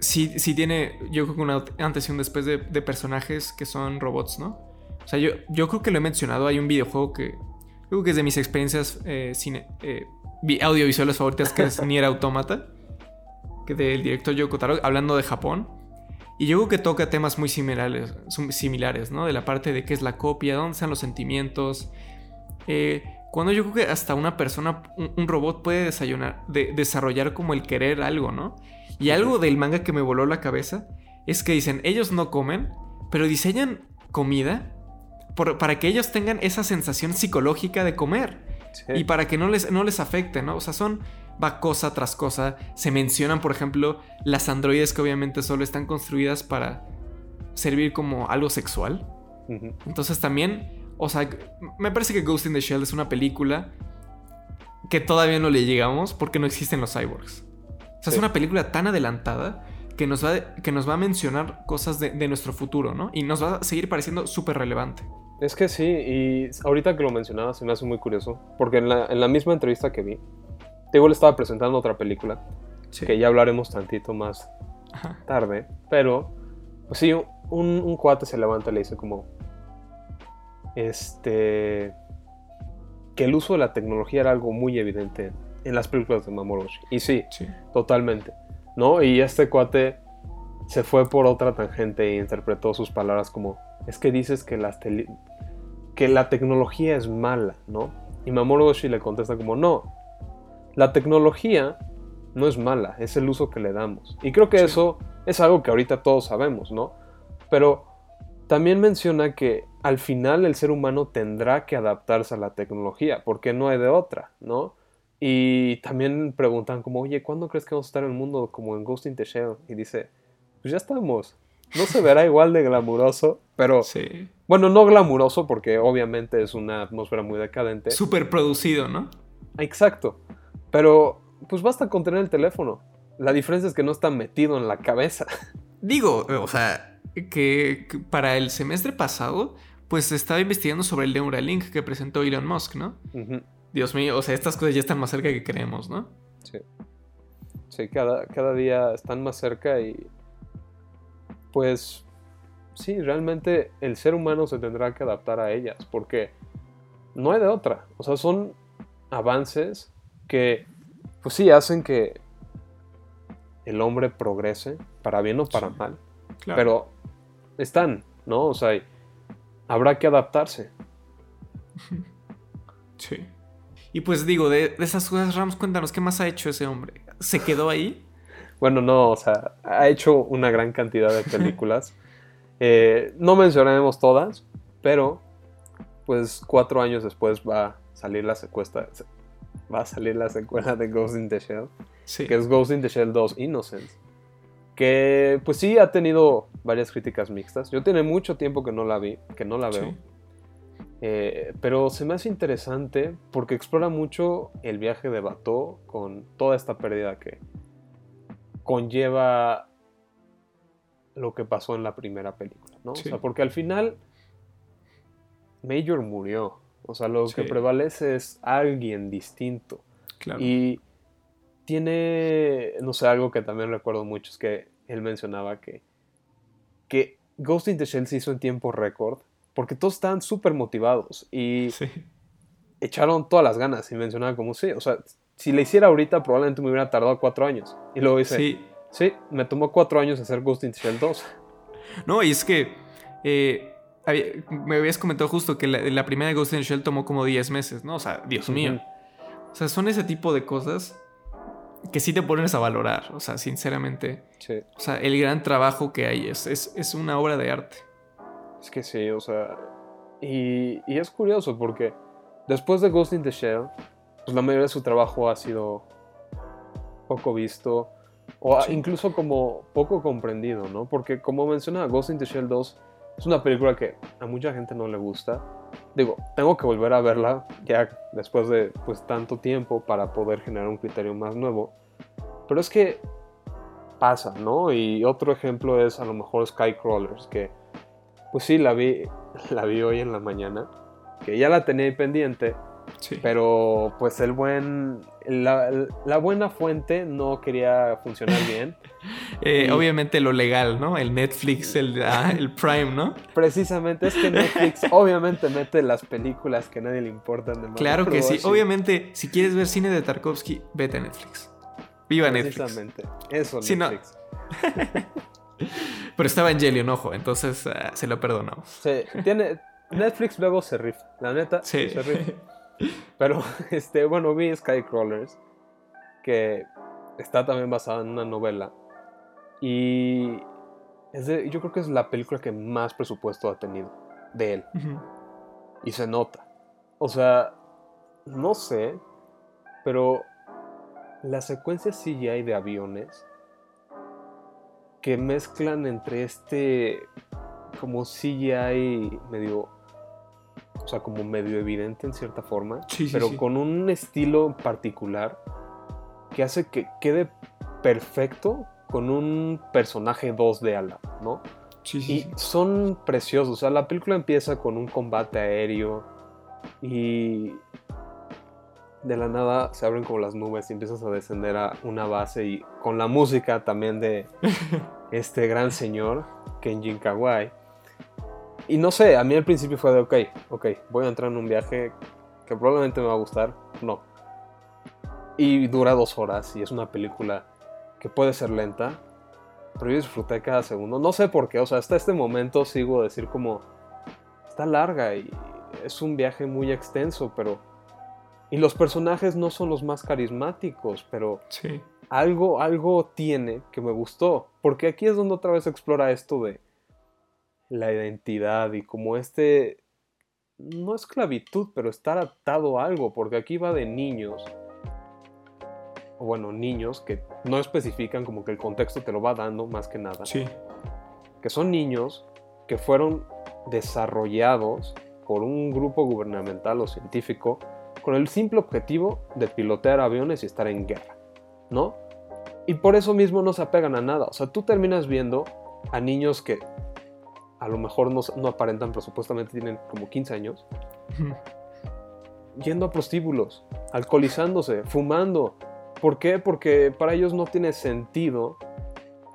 sí, sí tiene, yo creo que una antes y un después de, personajes que son robots, ¿no? O sea, yo, yo creo que lo he mencionado, hay un videojuego que creo que es de mis experiencias eh, cine, eh, audiovisuales favoritas, que es *laughs* Nier Automata, que del director Yoko Taro, hablando de Japón. Y yo creo que toca temas muy similares, similares, ¿no? De la parte de qué es la copia, dónde están los sentimientos. Eh, cuando yo creo que hasta una persona, un, robot puede desayunar, desarrollar como el querer algo, ¿no? Y algo del manga que me voló la cabeza es que dicen, ellos no comen, pero diseñan comida para que ellos tengan esa sensación psicológica de comer. Y para que no les, no les afecte, ¿no? O sea, son, va cosa tras cosa. Se mencionan, por ejemplo, las androides que obviamente solo están construidas para servir como algo sexual. Entonces también, o sea, me parece que Ghost in the Shell es una película que todavía no le llegamos porque no existen los cyborgs. O sea, es una película tan adelantada que nos va, que nos va a mencionar cosas de, nuestro futuro, ¿no? Y nos va a seguir pareciendo súper relevante. Es que sí, y ahorita que lo mencionabas se me hace muy curioso, porque en la, misma entrevista que vi, Tego le estaba presentando otra película, que ya hablaremos tantito más tarde, pero, pues sí, un, un cuate se levanta y le dice como, este, que el uso de la tecnología era algo muy evidente en las películas de Mamoroshi. Y sí, totalmente. ¿No? Y este cuate se fue por otra tangente e interpretó sus palabras como, es que dices que, las que la tecnología es mala, ¿no? Y Mamoroshi le contesta como, no, la tecnología no es mala, es el uso que le damos. Y creo que eso es algo que ahorita todos sabemos, ¿no? Pero también menciona que al final el ser humano tendrá que adaptarse a la tecnología, porque no hay de otra, ¿no? Y también preguntan como, oye, ¿cuándo crees que vamos a estar en el mundo como en Ghost in the Shell? Y dice, pues ya estamos. No se verá igual de glamuroso, pero... Sí. Bueno, no glamuroso porque obviamente es una atmósfera muy decadente. Súper producido, ¿no? Exacto. Pero pues basta con tener el teléfono. La diferencia es que no está metido en la cabeza. *laughs* Digo, o sea, que, para el semestre pasado, pues estaba investigando sobre el Neuralink que presentó Elon Musk, ¿no? Dios mío, o sea, estas cosas ya están más cerca que creemos, ¿no? Sí. Sí, cada, cada día están más cerca y pues sí, realmente el ser humano se tendrá que adaptar a ellas porque no hay de otra. O sea, son avances que pues sí hacen que el hombre progrese, para bien o para mal. Pero están, ¿no? O sea, habrá que adaptarse. *laughs* Sí. Y pues digo, de, esas cosas, Ramos, cuéntanos, ¿qué más ha hecho ese hombre? ¿Se quedó ahí? Bueno, no, o sea, ha hecho una gran cantidad de películas. *laughs* Eh, no mencionaremos todas, pero pues cuatro años después va a salir la secuestra, va a salir la secuela de Ghost in the Shell, que es Ghost in the Shell 2 Innocence, que pues sí ha tenido varias críticas mixtas. Yo tiene mucho tiempo que no la vi, que no la veo. Eh, pero se me hace interesante porque explora mucho el viaje de Bateau con toda esta pérdida que conlleva lo que pasó en la primera película, ¿no? O sea, porque al final Major murió. O sea, lo que prevalece es alguien distinto. Y tiene, no sé, algo que también recuerdo mucho es que él mencionaba que, que Ghost in the Shell se hizo en tiempo récord porque todos estaban súper motivados y echaron todas las ganas y mencionaban como, sí, o sea, si le hiciera ahorita probablemente me hubiera tardado cuatro años. Y luego dice, sí, sí me tomó cuatro años hacer Ghost in Shell 2. No, y es que eh, me habías comentado justo que la, primera de Ghost in Shell tomó como 10 meses, ¿no? O sea, Dios mío. O sea, son ese tipo de cosas que sí te pones a valorar, o sea, sinceramente. Sí. O sea, el gran trabajo que hay es, es, es una obra de arte. Es que sí, o sea. Y, y, es curioso porque después de Ghost in the Shell, pues la mayoría de su trabajo ha sido poco visto o incluso como poco comprendido, ¿no? Porque como mencionaba, Ghost in the Shell 2 Es una película que a mucha gente no le gusta. Digo, tengo que volver a verla ya después de pues tanto tiempo para poder generar un criterio más nuevo. Pero es que pasa, ¿no? Y otro ejemplo es a lo mejor Skycrawlers, que pues sí, la vi, la vi hoy en la mañana, que ya la tenía ahí pendiente, pero pues el buen, la, buena fuente no quería funcionar bien. *laughs* Eh, obviamente lo legal, ¿no? El Netflix, el, ah, el Prime, ¿no? Precisamente, es que Netflix *laughs* obviamente mete las películas que a nadie le importan. De claro que sí. Obviamente, si quieres ver cine de Tarkovsky, vete a Netflix. Viva Netflix. Precisamente, eso Netflix. *laughs* *laughs* Pero estaba Evangelion, ojo, entonces ah, se lo perdonamos. Sí, tiene... Netflix luego se rifa, la neta, sí. se rifa. *laughs* Pero, *laughs* este, bueno, vi Skycrawlers, que está también basada en una novela. Y es yo creo que es la película que más presupuesto ha tenido de él. Y se nota. O sea, no sé, pero las secuencias CGI de aviones que mezclan entre este como CGI medio o sea, como medio evidente en cierta forma, pero con un estilo particular que hace que quede perfecto con un personaje 2 de ala, ¿no? Sí, sí, y son preciosos, o sea, la película empieza con un combate aéreo y de la nada se abren como las nubes y empiezas a descender a una base y con la música también de *laughs* este gran señor, Kenjin Kawai. Y no sé, a mí al principio fue de, ok, ok, voy a entrar en un viaje que probablemente me va a gustar. No. Y dura dos horas y es una película que puede ser lenta, pero yo disfruté cada segundo. No sé por qué, o sea, hasta este momento sigo a decir como, está larga y es un viaje muy extenso, pero... Y los personajes no son los más carismáticos, pero sí. algo, algo tiene que me gustó. Porque aquí es donde otra vez explora esto de la identidad y como este, no esclavitud, pero estar atado a algo, porque aquí va de niños, o bueno, niños que no especifican como que el contexto te lo va dando más que nada. Sí. Que son niños que fueron desarrollados por un grupo gubernamental o científico con el simple objetivo de pilotear aviones y estar en guerra, ¿no? Y por eso mismo no se apegan a nada. O sea, tú terminas viendo a niños que a lo mejor no, aparentan, pero supuestamente tienen como 15 años, *laughs* yendo a prostíbulos, alcoholizándose, fumando. ¿Por qué? Porque para ellos no tiene sentido.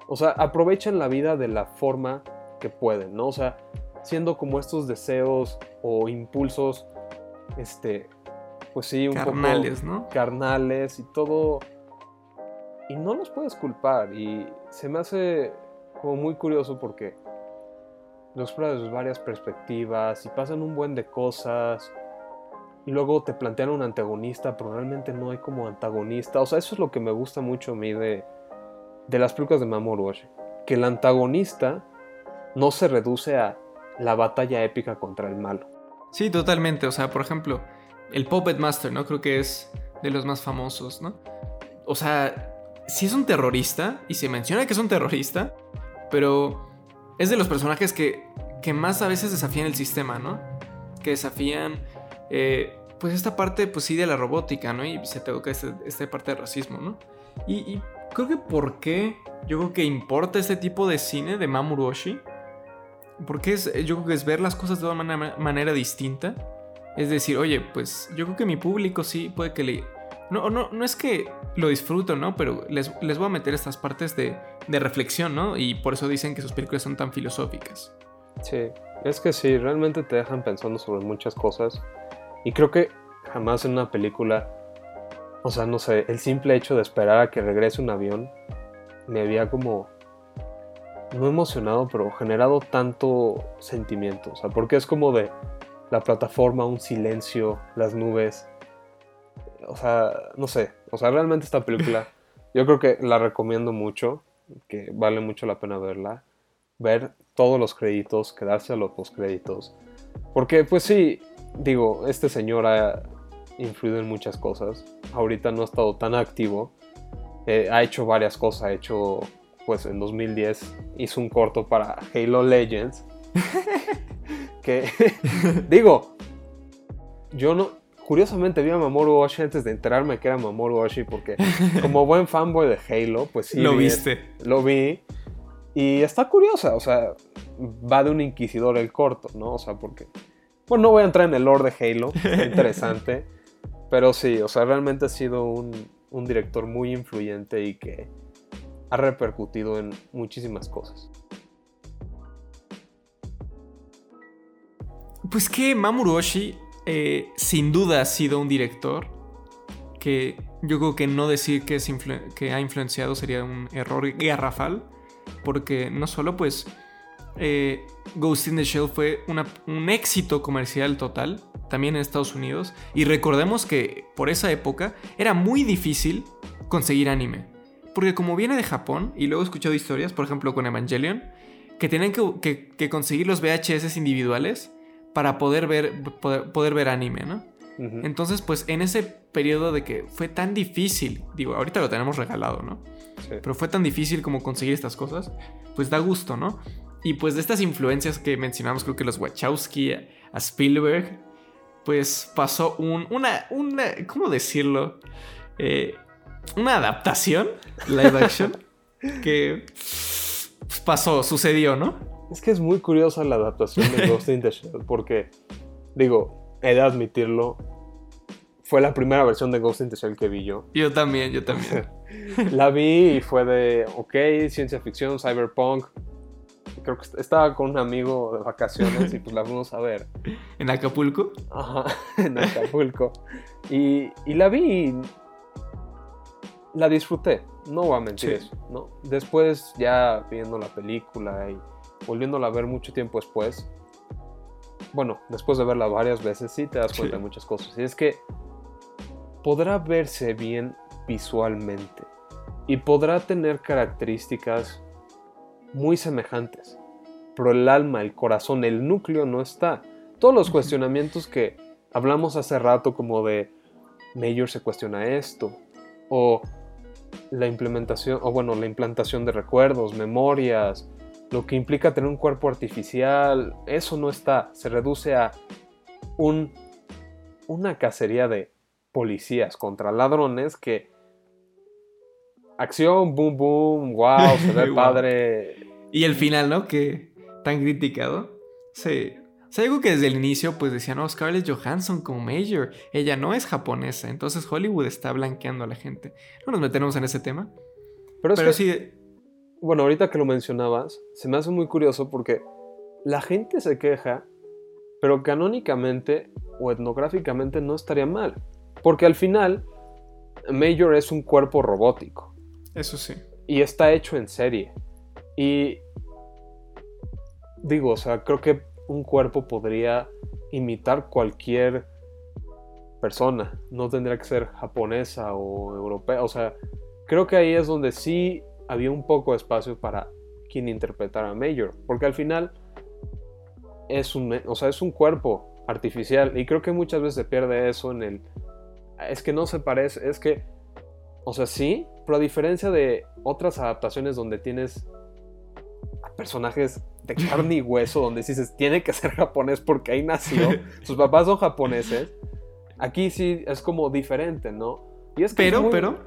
O sea, aprovechan la vida de la forma que pueden, ¿no? O sea, siendo como estos deseos o impulsos, este, pues sí, un carnales, ¿no? Carnales y todo. Y no los puedes culpar. Y se me hace como muy curioso porque lo explora desde varias perspectivas y pasan un buen de cosas. Y luego te plantean un antagonista, pero realmente no hay como antagonista. O sea, eso es lo que me gusta mucho a mí de, de las películas de Mamoru Oshii. Que el antagonista no se reduce a la batalla épica contra el malo. Sí, totalmente. O sea, por ejemplo, el Puppet Master, ¿no? Creo que es de los más famosos, ¿no? O sea, si es un terrorista, y se menciona que es un terrorista, pero es de los personajes que, que más a veces desafían el sistema, ¿no? Que desafían, eh, pues esta parte, pues sí, de la robótica, ¿no? Y se toca este, esta parte de racismo, ¿no? Y, creo que por qué yo creo que importa este tipo de cine de Mamoru Oshii, porque es, yo creo que es ver las cosas de una manera distinta. Es decir, oye, pues yo creo que mi público sí puede que le... No, no, no es que lo disfruto, ¿no? Pero les, les voy a meter estas partes de, de reflexión, ¿no? Y por eso dicen que sus películas son tan filosóficas. Sí, es que sí, realmente te dejan pensando sobre muchas cosas. Y creo que jamás en una película, o sea, no sé, el simple hecho de esperar a que regrese un avión me había como, no emocionado, pero generado tanto sentimiento. O sea, porque es como de la plataforma, un silencio, las nubes. O sea, no sé, o sea, realmente esta película *laughs* yo creo que la recomiendo mucho que vale mucho la pena verla, ver todos los créditos, quedarse a los créditos. Porque pues sí, digo, este señor ha influido en muchas cosas. Ahorita no ha estado tan activo. Eh, ha hecho varias cosas. Ha hecho, pues en 2010 hizo un corto para Halo Legends. *laughs* que, *laughs* digo, yo no, curiosamente vi a Mamoru Oshii antes de enterarme que era Mamoru Oshii porque *laughs* como buen fanboy de Halo, pues sí. Lo vi- viste. Lo vi. Y está curiosa, o sea, va de un inquisidor el corto, ¿no? O sea, porque... Bueno, no voy a entrar en el lore de Halo, *laughs* interesante. pero sí, o sea, realmente ha sido un, un director muy influyente y que ha repercutido en muchísimas cosas. Pues que Mamoru Oshii eh, sin duda ha sido un director que yo creo que no decir que, es que ha influenciado sería un error garrafal, porque no solo pues eh, Ghost in the Shell fue una- un éxito comercial total, también en Estados Unidos, y recordemos que por esa época era muy difícil conseguir anime, porque como viene de Japón, y luego he escuchado historias, por ejemplo con Evangelion, que tenían que, que- que conseguir los VHS individuales para poder ver, poder, poder ver anime, ¿no? Entonces, pues en ese periodo de que fue tan difícil, digo, ahorita lo tenemos regalado, ¿no? Sí. Pero fue tan difícil como conseguir estas cosas, pues da gusto, ¿no? Y pues de estas influencias que mencionamos, creo que los Wachowski, a a Spielberg, pues pasó un, una, una, ¿cómo decirlo? Eh, una adaptación live action *laughs* que pues, pasó, sucedió, ¿no? Es que es muy curiosa la adaptación de *laughs* Ghost in the Shell porque, digo, he de admitirlo, fue la primera versión de Ghost in the Shell que vi yo. Yo también, yo también. *laughs* La vi y fue de, ok, ciencia ficción, cyberpunk. Creo que est- estaba con un amigo de vacaciones y pues la fuimos a ver *laughs* En Acapulco. Ajá, en Acapulco. Y, y la vi y la disfruté, no voy a mentir Sí. eso, ¿no? Después ya viendo la película y volviéndola a ver mucho tiempo después, bueno, después de verla varias veces sí te das cuenta Sí. de muchas cosas. Y es que podrá verse bien visualmente y podrá tener características muy semejantes, pero el alma, el corazón, el núcleo no está. Todos los cuestionamientos que hablamos hace rato como de Major se cuestiona esto o la implementación o bueno, la implantación de recuerdos, memorias, lo que implica tener un cuerpo artificial, eso no está, se reduce a un una cacería de policías contra ladrones que acción, boom boom, wow, se ve *laughs* padre. Y el final, ¿no? Que tan criticado. Sí. O sea, algo que desde el inicio pues decían, no, Scarlett Johansson como Major, ella no es japonesa, entonces Hollywood está blanqueando a la gente. No nos metemos en ese tema. Pero, es Pero que- sí, Bueno, ahorita que lo mencionabas, se me hace muy curioso porque la gente se queja, pero canónicamente o etnográficamente no estaría mal. Porque al final, Major es un cuerpo robótico eso sí. y está hecho en serie. Y digo, o sea, creo que un cuerpo podría imitar cualquier persona. No tendría que ser japonesa o europea. O sea, creo que ahí es donde sí había un poco de espacio para quien interpretara a Major. Porque al final es un, o sea, es un cuerpo artificial. Y creo que muchas veces se pierde eso en el... Es que no se parece, es que... O sea, sí, pero a diferencia de otras adaptaciones donde tienes a personajes de carne y hueso, donde dices, tiene que ser japonés porque ahí nació, *laughs* sus papás son japoneses, aquí sí es como diferente, ¿no? Y es que es Pero, muy- pero,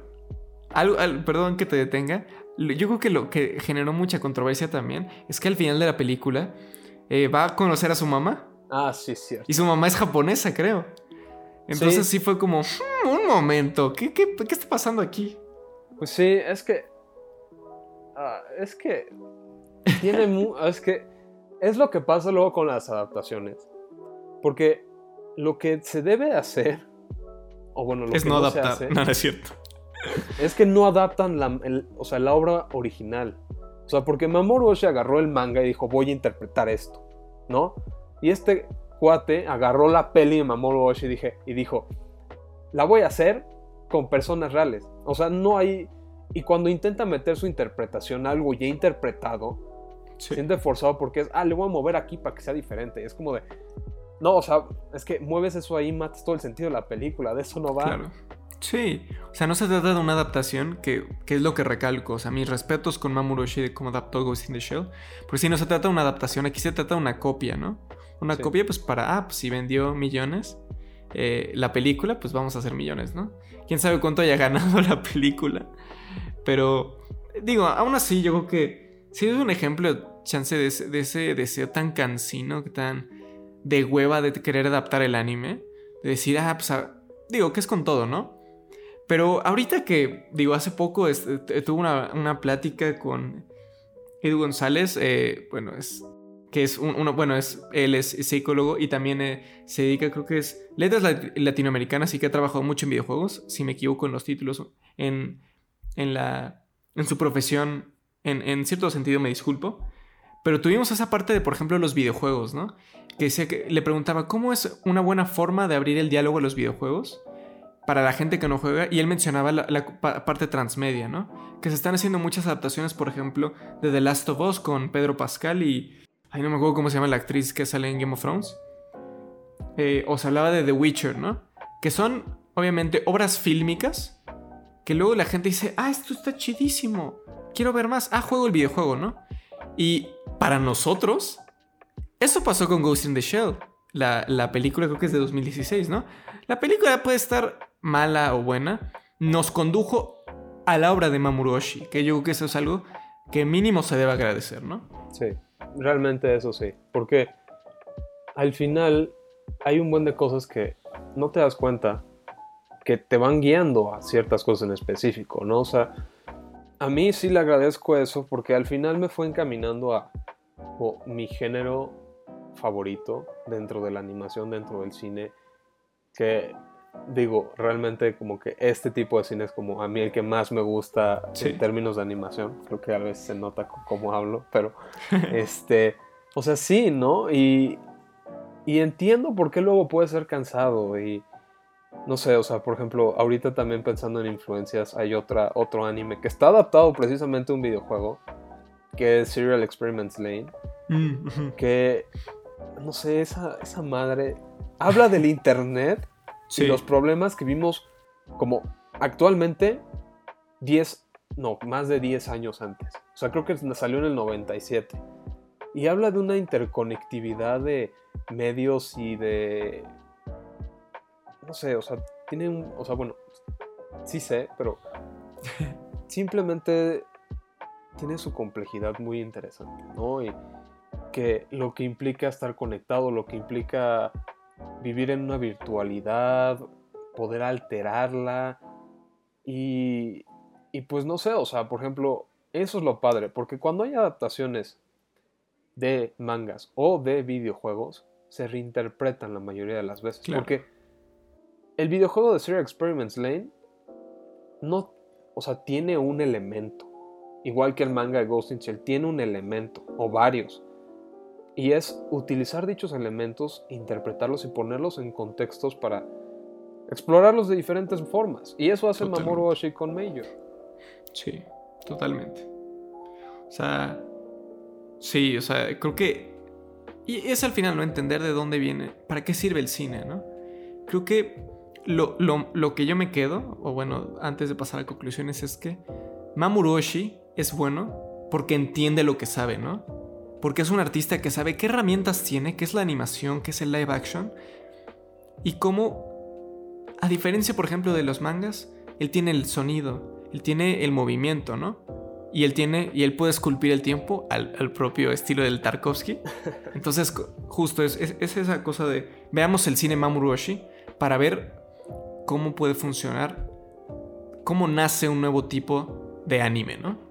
algo, al- perdón que te detenga, yo creo que lo que generó mucha controversia también es que al final de la película eh, va a conocer a su mamá Ah, sí, cierto. y su mamá es japonesa, creo. Entonces sí, fue como, "Hmm, un momento, ¿qué, qué, qué está pasando aquí? Pues sí, es que... ah, es que... Tiene mu- *laughs* es que... Es lo que pasa luego con las adaptaciones. Porque lo que se debe hacer... O bueno, lo es que no, no, se adaptar. hace... No, no es cierto. Es que no adaptan la, el- o sea, la obra original. O sea, porque Mamoru Oshii agarró el manga y dijo, voy a interpretar esto, ¿no? Y este cuate agarró la peli de Mamoru Oshii y, dije, y dijo, la voy a hacer con personas reales. O sea, no hay... Y cuando intenta meter su interpretación a algo ya interpretado, se siente forzado porque es, ah, le voy a mover aquí para que sea diferente. Es como de... No, o sea, es que mueves eso ahí, matas todo el sentido de la película, de eso no va. Claro. Sí, o sea, no se trata de una adaptación, que, que, es lo que recalco. O sea, mis respetos con Mamoru Oshii de cómo adaptó Ghost in the Shell. Porque si no se trata de una adaptación, aquí se trata de una copia, ¿no? Una copia, pues para, ah, pues si vendió millones eh, la película, pues vamos a hacer millones, ¿no? Quién sabe cuánto haya *laughs* ganado la película. Pero, digo, aún así, yo creo que si es un ejemplo, chance de ese, de ese deseo tan cansino, tan de hueva de querer adaptar el anime. De decir, ah, pues, ah", digo, que es con todo, ¿no? Pero ahorita que, digo, hace poco tuve una, una, plática con Edu González, eh, bueno, es que es uno, bueno, es, él es psicólogo y también eh, se dedica, creo que es letras latinoamericanas y que ha trabajado mucho en videojuegos, si me equivoco en los títulos, en, en, la, en su profesión, en, en cierto sentido me disculpo, pero tuvimos esa parte de, por ejemplo, los videojuegos, ¿no? Que, decía que le preguntaba, ¿cómo es una buena forma de abrir el diálogo a los videojuegos? Para la gente que no juega. Y él mencionaba la, parte transmedia, ¿no? Que se están haciendo muchas adaptaciones, por ejemplo, de The Last of Us con Pedro Pascal y... Ay, no me acuerdo cómo se llama la actriz que sale en Game of Thrones. Eh, o se hablaba de The Witcher, ¿no? Que son, obviamente, obras fílmicas. Que luego la gente dice, ah, esto está chidísimo. Quiero ver más. Ah, juego el videojuego, ¿no? Y para nosotros, eso pasó con Ghost in the Shell. La, la película creo que es de 2016, ¿no? La película puede estar mala o buena, nos condujo a la obra de Mamoru Oshii, que yo creo que eso es algo que mínimo se debe agradecer, ¿no? Sí, realmente eso sí, porque al final hay un buen de cosas que no te das cuenta que te van guiando a ciertas cosas en específico, ¿no? O sea, a mí sí le agradezco eso porque al final me fue encaminando a mi género favorito dentro de la animación, dentro del cine, que digo, realmente como que este tipo de cine es como a mí el que más me gusta en términos de animación. Creo que a veces se nota cómo hablo, pero *laughs* este, o sea, sí, ¿no? Y, y entiendo por qué luego puede ser cansado y no sé, o sea, por ejemplo, ahorita también pensando en influencias, hay otra, otro anime que está adaptado precisamente a un videojuego, que es Serial Experiments Lane, mm, que, no sé, esa, esa madre habla del internet y los problemas que vimos como actualmente 10, no, más de 10 años antes. O sea, creo que salió en el 97. Y habla de una interconectividad de medios y de... No sé, o sea, tiene un... O sea, bueno, sí sé, pero *laughs* simplemente tiene su complejidad muy interesante, ¿no? Y que lo que implica estar conectado, lo que implica vivir en una virtualidad, poder alterarla y, y pues no sé, o sea, por ejemplo, eso es lo padre, porque cuando hay adaptaciones de mangas o de videojuegos, se reinterpretan la mayoría de las veces. Porque el videojuego de Serial Experiments Lane no, o sea, tiene un elemento. Igual que el manga de Ghost in Shell, tiene un elemento o varios. Y es utilizar dichos elementos, interpretarlos y ponerlos en contextos para explorarlos de diferentes formas. Y eso hace Mamoru Oshii con Major. Sí, totalmente. O sea, sí, o sea, creo que... Y es al final, ¿no? Entender de dónde viene, para qué sirve el cine, ¿no? Creo que lo, lo que yo me quedo, o bueno, antes de pasar a conclusiones, es que Mamoru Oshii es bueno porque entiende lo que sabe, ¿no? Porque es un artista que sabe qué herramientas tiene, qué es la animación, qué es el live action, y cómo, a diferencia, por ejemplo, de los mangas, él tiene el sonido, él tiene el movimiento, ¿no? Y él tiene, y él puede esculpir el tiempo al, propio estilo del Tarkovsky. *laughs* Entonces, justo es, es, esa cosa de, veamos el cine Mamoru Oshii para ver cómo puede funcionar, cómo nace un nuevo tipo de anime, ¿no?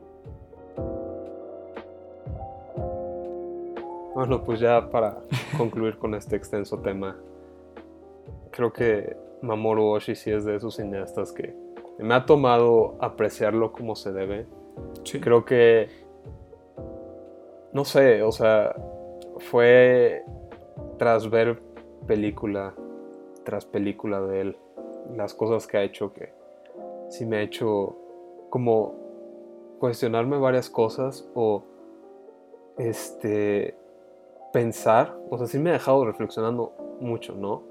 Bueno, pues ya para concluir con este extenso tema, creo que Mamoru Oshii sí es de esos cineastas que me ha tomado apreciarlo como se debe. Creo que, no sé, o sea, fue tras ver película tras película de él, las cosas que ha hecho que sí me ha hecho como cuestionarme varias cosas o este pensar, o sea, sí me ha dejado reflexionando mucho, ¿no?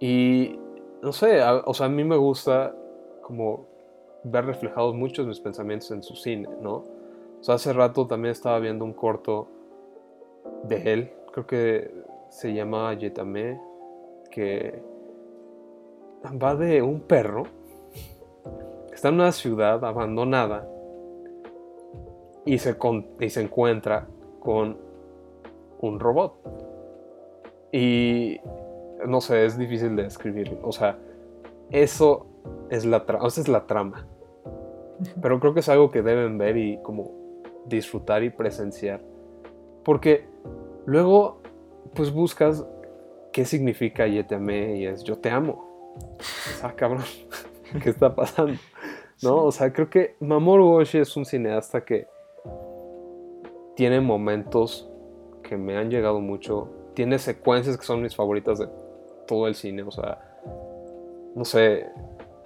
Y no sé, o sea, a mí me gusta como ver reflejados muchos de mis pensamientos en su cine, ¿no? O sea, hace rato también estaba viendo un corto de él, creo que se llama Yetame, que va de un perro que está en una ciudad abandonada y se, y se encuentra con un robot. Y no sé, es difícil de describir. O sea, eso es la, es la trama. Pero creo que es algo que deben ver y como disfrutar y presenciar. Porque luego, pues buscas qué significa yo te amé y es yo te amo. Ah, cabrón, *laughs* ¿qué está pasando? ¿No? O sea, creo que Mamoru Oshii es un cineasta que tiene momentos que me han llegado mucho. Tiene secuencias que son mis favoritas de todo el cine. O sea, no sé,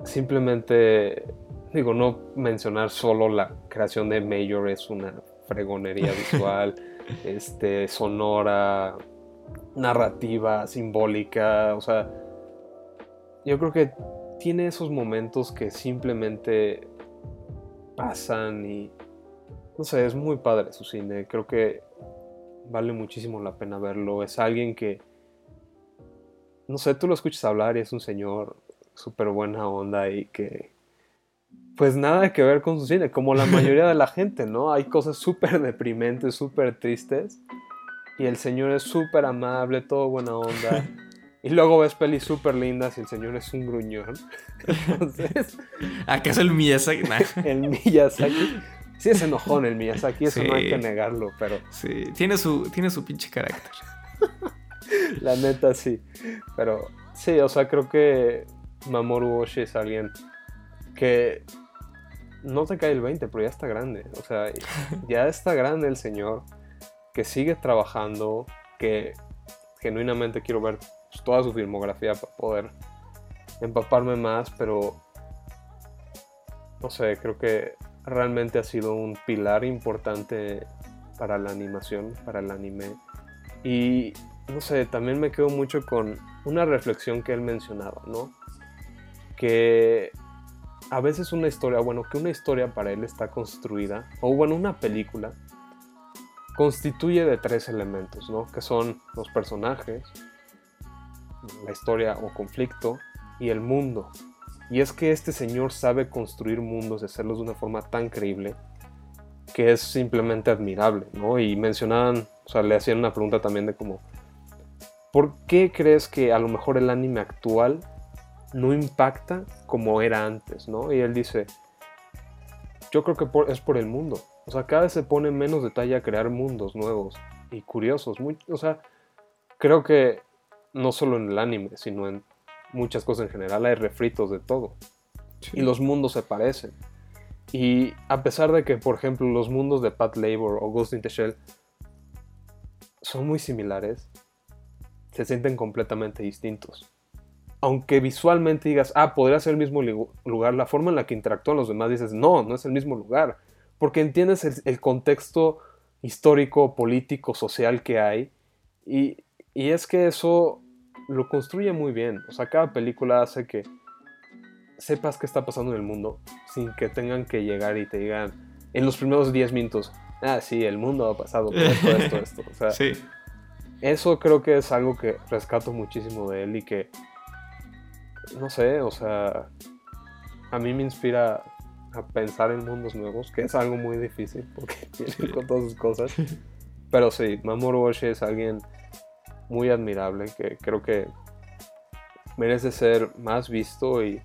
simplemente, digo, no mencionar solo la creación de Major es una fregonería *laughs* visual, este, sonora, narrativa, simbólica. O sea, yo creo que tiene esos momentos que simplemente pasan y no sé, es muy padre su cine. Creo que vale muchísimo la pena verlo. Es alguien que, no sé, tú lo escuchas hablar y es un señor súper buena onda y que, pues nada que ver con su cine, como la mayoría de la *laughs* gente, ¿no? Hay cosas súper deprimentes, súper tristes. Y el señor es súper amable, todo buena onda. *laughs* Y luego ves pelis súper lindas y el señor es un gruñón. *laughs* Entonces. ¿Acaso el Miyazaki? el Miyazaki. Sí es enojón el Miyazaki, eso no hay que negarlo, pero... Sí, tiene su, tiene su pinche carácter. *laughs* La neta sí, pero sí, o sea, creo que Mamoru Oshii es alguien que no te cae el 20, pero ya está grande, o sea, ya está grande el señor, que sigue trabajando, que genuinamente quiero ver toda su filmografía para poder empaparme más, pero no sé, creo que realmente ha sido un pilar importante para la animación, para el anime. Y no sé, también me quedo mucho con una reflexión que él mencionaba, ¿no? Que a veces una historia, bueno, que una historia para él está construida, o bueno, una película, constituye de tres elementos, ¿no? Que son los personajes, la historia o conflicto y el mundo. Y es que este señor sabe construir mundos y hacerlos de una forma tan creíble que es simplemente admirable, ¿no? Y mencionaban, o sea, le hacían una pregunta también de como, ¿por qué crees que a lo mejor el anime actual no impacta como era antes, ¿no? Y él dice, yo creo que es por el mundo. O sea, cada vez se pone menos detalle a crear mundos nuevos y curiosos. Muy, o sea, creo que no solo en el anime, sino en muchas cosas en general, hay refritos de todo. Y los mundos se parecen. Y a pesar de que, por ejemplo, los mundos de Pat Labor o Ghost in the Shell son muy similares, se sienten completamente distintos. Aunque visualmente digas, ah, podría ser el mismo lugar, la forma en la que interactúan los demás dices, no, no es el mismo lugar. Porque entiendes el, el contexto histórico, político, social que hay. Y, y es que eso lo construye muy bien. O sea, cada película hace que sepas qué está pasando en el mundo sin que tengan que llegar y te digan en los primeros 10 minutos, ah, sí, el mundo ha pasado por esto, esto, esto. *laughs* O sea, sí. eso creo que es algo que rescato muchísimo de él y que, no sé, o sea, a mí me inspira a pensar en mundos nuevos, que es algo muy difícil porque *laughs* tiene con todas sus cosas. *laughs* Pero sí, Mamoru Oshii es alguien muy admirable que creo que merece ser más visto y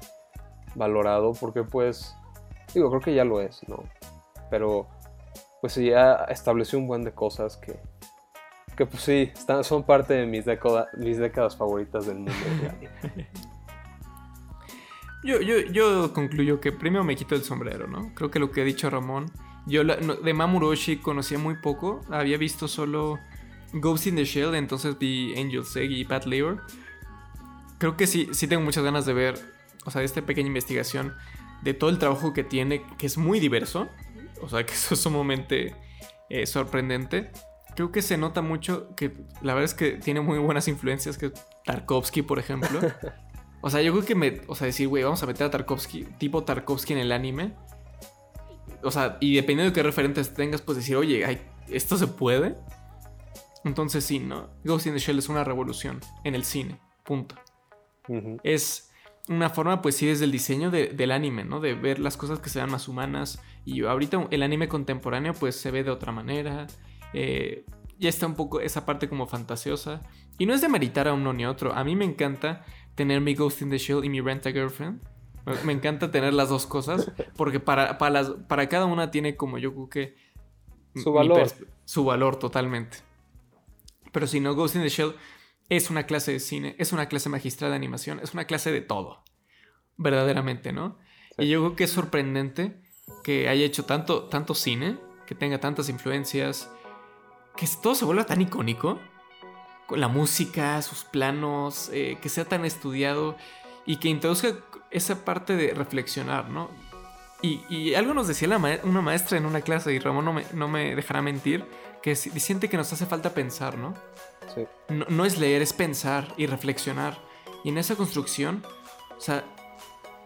valorado porque pues digo creo que ya lo es no pero pues ya estableció un buen de cosas que que pues sí están, son parte de mis, mis décadas favoritas del mundo *laughs* yo, yo, yo concluyo que primero me quito el sombrero no creo que lo que ha dicho Ramón yo de Mamuroshi conocía muy poco había visto solo Ghost in the Shell, entonces vi Angel Seg y Pat Labor. Creo que sí, sí tengo muchas ganas de ver, o sea, esta pequeña investigación de todo el trabajo que tiene, que es muy diverso. O sea, *laughs* que eso es sumamente eh, sorprendente. Creo que se nota mucho que la verdad es que tiene muy buenas influencias, que Tarkovsky, por ejemplo. *laughs* O sea, yo creo que me. O sea, decir, güey, vamos a meter a Tarkovsky, tipo Tarkovsky en el anime. O sea, y dependiendo de qué referentes tengas, pues decir, oye, ay, ¿esto se puede? Entonces sí, ¿no? Ghost in the Shell es una revolución en el cine. Punto. Es una forma, pues sí, desde el diseño del anime, ¿no? De ver las cosas que se vean más humanas. Y ahorita el anime contemporáneo, pues se ve de otra manera. Eh, ya está un poco esa parte como fantasiosa. Y no es de meritar a uno ni a otro. A mí me encanta tener mi Ghost in the Shell y mi Rent a Girlfriend. Me encanta tener las dos cosas. Porque para, para, las, para cada una tiene como yo creo que. Su valor. Su valor totalmente. Pero si no, Ghost in the Shell es una clase de cine, es una clase magistral de animación, es una clase de todo. Verdaderamente, ¿no? Y yo creo que es sorprendente que haya hecho tanto, tanto cine, que tenga tantas influencias, que todo se vuelva tan icónico. Con la música, sus planos, eh, que sea tan estudiado y que introduzca esa parte de reflexionar, ¿no? Y, algo nos decía una maestra en una clase, y Ramón no me, no me dejará mentir, que siente que nos hace falta pensar, ¿no? Sí. No, es leer, es pensar y reflexionar. Y en esa construcción, o sea,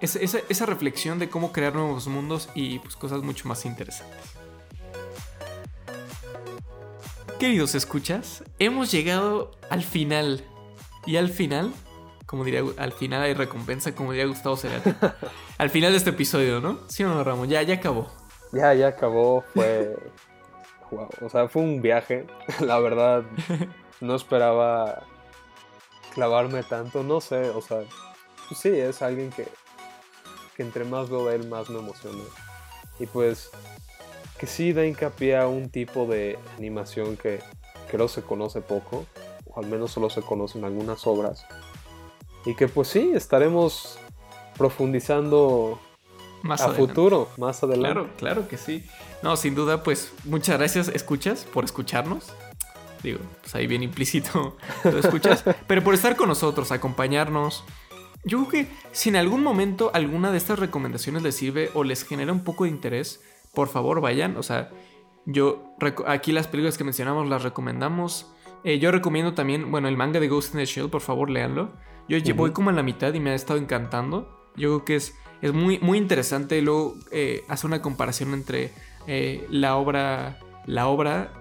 esa, esa reflexión de cómo crear nuevos mundos y pues, cosas mucho más interesantes. Queridos escuchas, hemos llegado al final. Y al final, como diría, al final hay recompensa, como diría Gustavo Cerati. *laughs* al final de este episodio, ¿no? Sí o no, Ramón, ya, ya acabó. Ya, ya acabó, fue o sea, fue un viaje. *laughs* La verdad, *laughs* no esperaba clavarme tanto. No sé, o sea, pues sí, es alguien que, que entre más veo de él, más me emociona. Y pues, que sí da hincapié a un tipo de animación que creo se conoce poco, o al menos solo se conocen algunas obras. Y que pues sí, estaremos profundizando más a futuro, más adelante. Claro, claro que sí. No, sin duda, pues muchas gracias, escuchas, por escucharnos. Digo, pues ahí bien implícito *laughs* lo escuchas. pero por estar con nosotros, acompañarnos. Yo creo que si en algún momento alguna de estas recomendaciones les sirve o les genera un poco de interés, por favor vayan. O sea, yo aquí las películas que mencionamos las recomendamos. Eh, yo recomiendo también, bueno, el manga de Ghost in the Shell, por favor, léanlo. Yo voy como en la mitad y me ha estado encantando. Yo creo que es es muy, muy interesante. Luego eh, hace una comparación entre eh, la obra, la obra,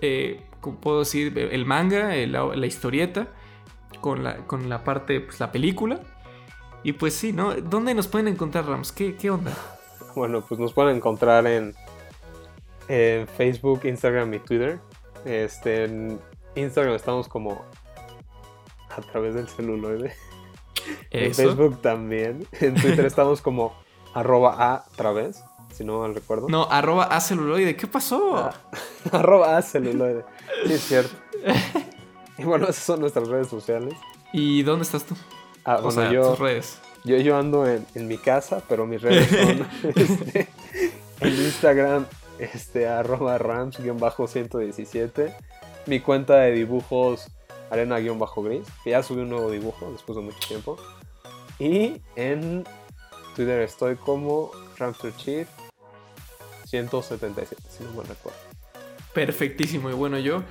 eh, como puedo decir, el manga, la, historieta, con la, con la parte, pues la película. Y pues sí, ¿no? ¿Dónde nos pueden encontrar, Rams? ¿Qué, qué onda? Bueno, pues nos pueden encontrar en, en Facebook, Instagram y Twitter. Este, en Instagram estamos como a través del celuloide. En Facebook también. En Twitter *laughs* estamos como arroba a través, si no mal recuerdo. No, arroba a celuloide. ¿Qué pasó? Ah, *laughs* arroba a celuloide. Sí, es cierto. *laughs* y bueno, esas son nuestras redes sociales. ¿Y dónde estás tú? Ah, o sea, yo, tus redes. Yo, yo ando en, mi casa, pero mis redes son este, en Instagram, este, arroba rams-117. Mi cuenta de dibujos arena-gris, que ya subí un nuevo dibujo después de mucho tiempo. Y en Twitter estoy como Chief 177, si no me recuerdo. Perfectísimo. Y bueno, yo,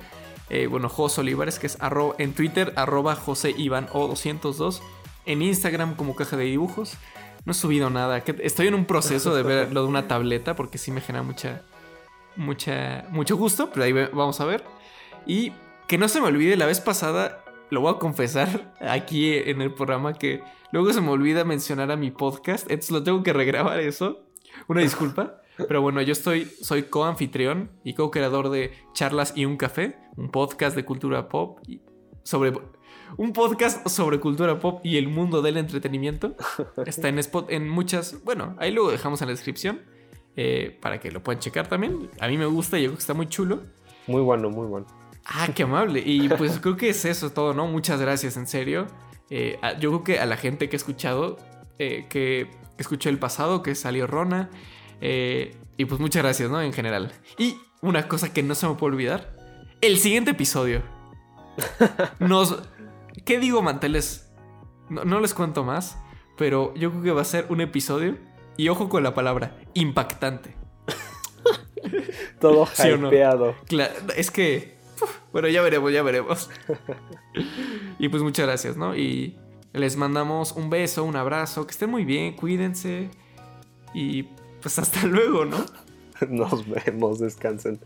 eh, bueno, José Olivares, que es en Twitter, arroba José Iván O202. En Instagram como caja de dibujos. No he subido nada. Estoy en un proceso de ver lo de una tableta porque sí me genera mucha, mucha, mucho gusto. Pero ahí vamos a ver. Y que no se me olvide, la vez pasada, lo voy a confesar aquí en el programa, que luego se me olvida mencionar a mi podcast, entonces lo tengo que regrabar eso. Una disculpa. Pero bueno, yo estoy, soy co-anfitrión y co-creador de Charlas y un Café, un podcast de cultura pop sobre un podcast sobre cultura pop y el mundo del entretenimiento. Está en spot en muchas. Bueno, ahí lo dejamos en la descripción eh, para que lo puedan checar también. A mí me gusta y yo creo que está muy chulo. Muy bueno, muy bueno. Ah, qué amable. Y pues creo que es eso todo, ¿no? Muchas gracias, en serio. Eh, yo creo que a la gente que ha escuchado, eh, que escuchó el pasado, que salió Rona. Eh, y pues muchas gracias, ¿no? En general. Y una cosa que no se me puede olvidar. El siguiente episodio. Nos... ¿Qué digo, manteles? No, no les cuento más. Pero yo creo que va a ser un episodio. Y ojo con la palabra, impactante. Todo ¿Sí Claro, es que bueno, ya veremos, ya veremos. *laughs* y pues muchas gracias, ¿no? Y Les mandamos un beso, un abrazo, que estén muy bien, cuídense y pues hasta *laughs* luego, ¿no? Nos vemos, descansen.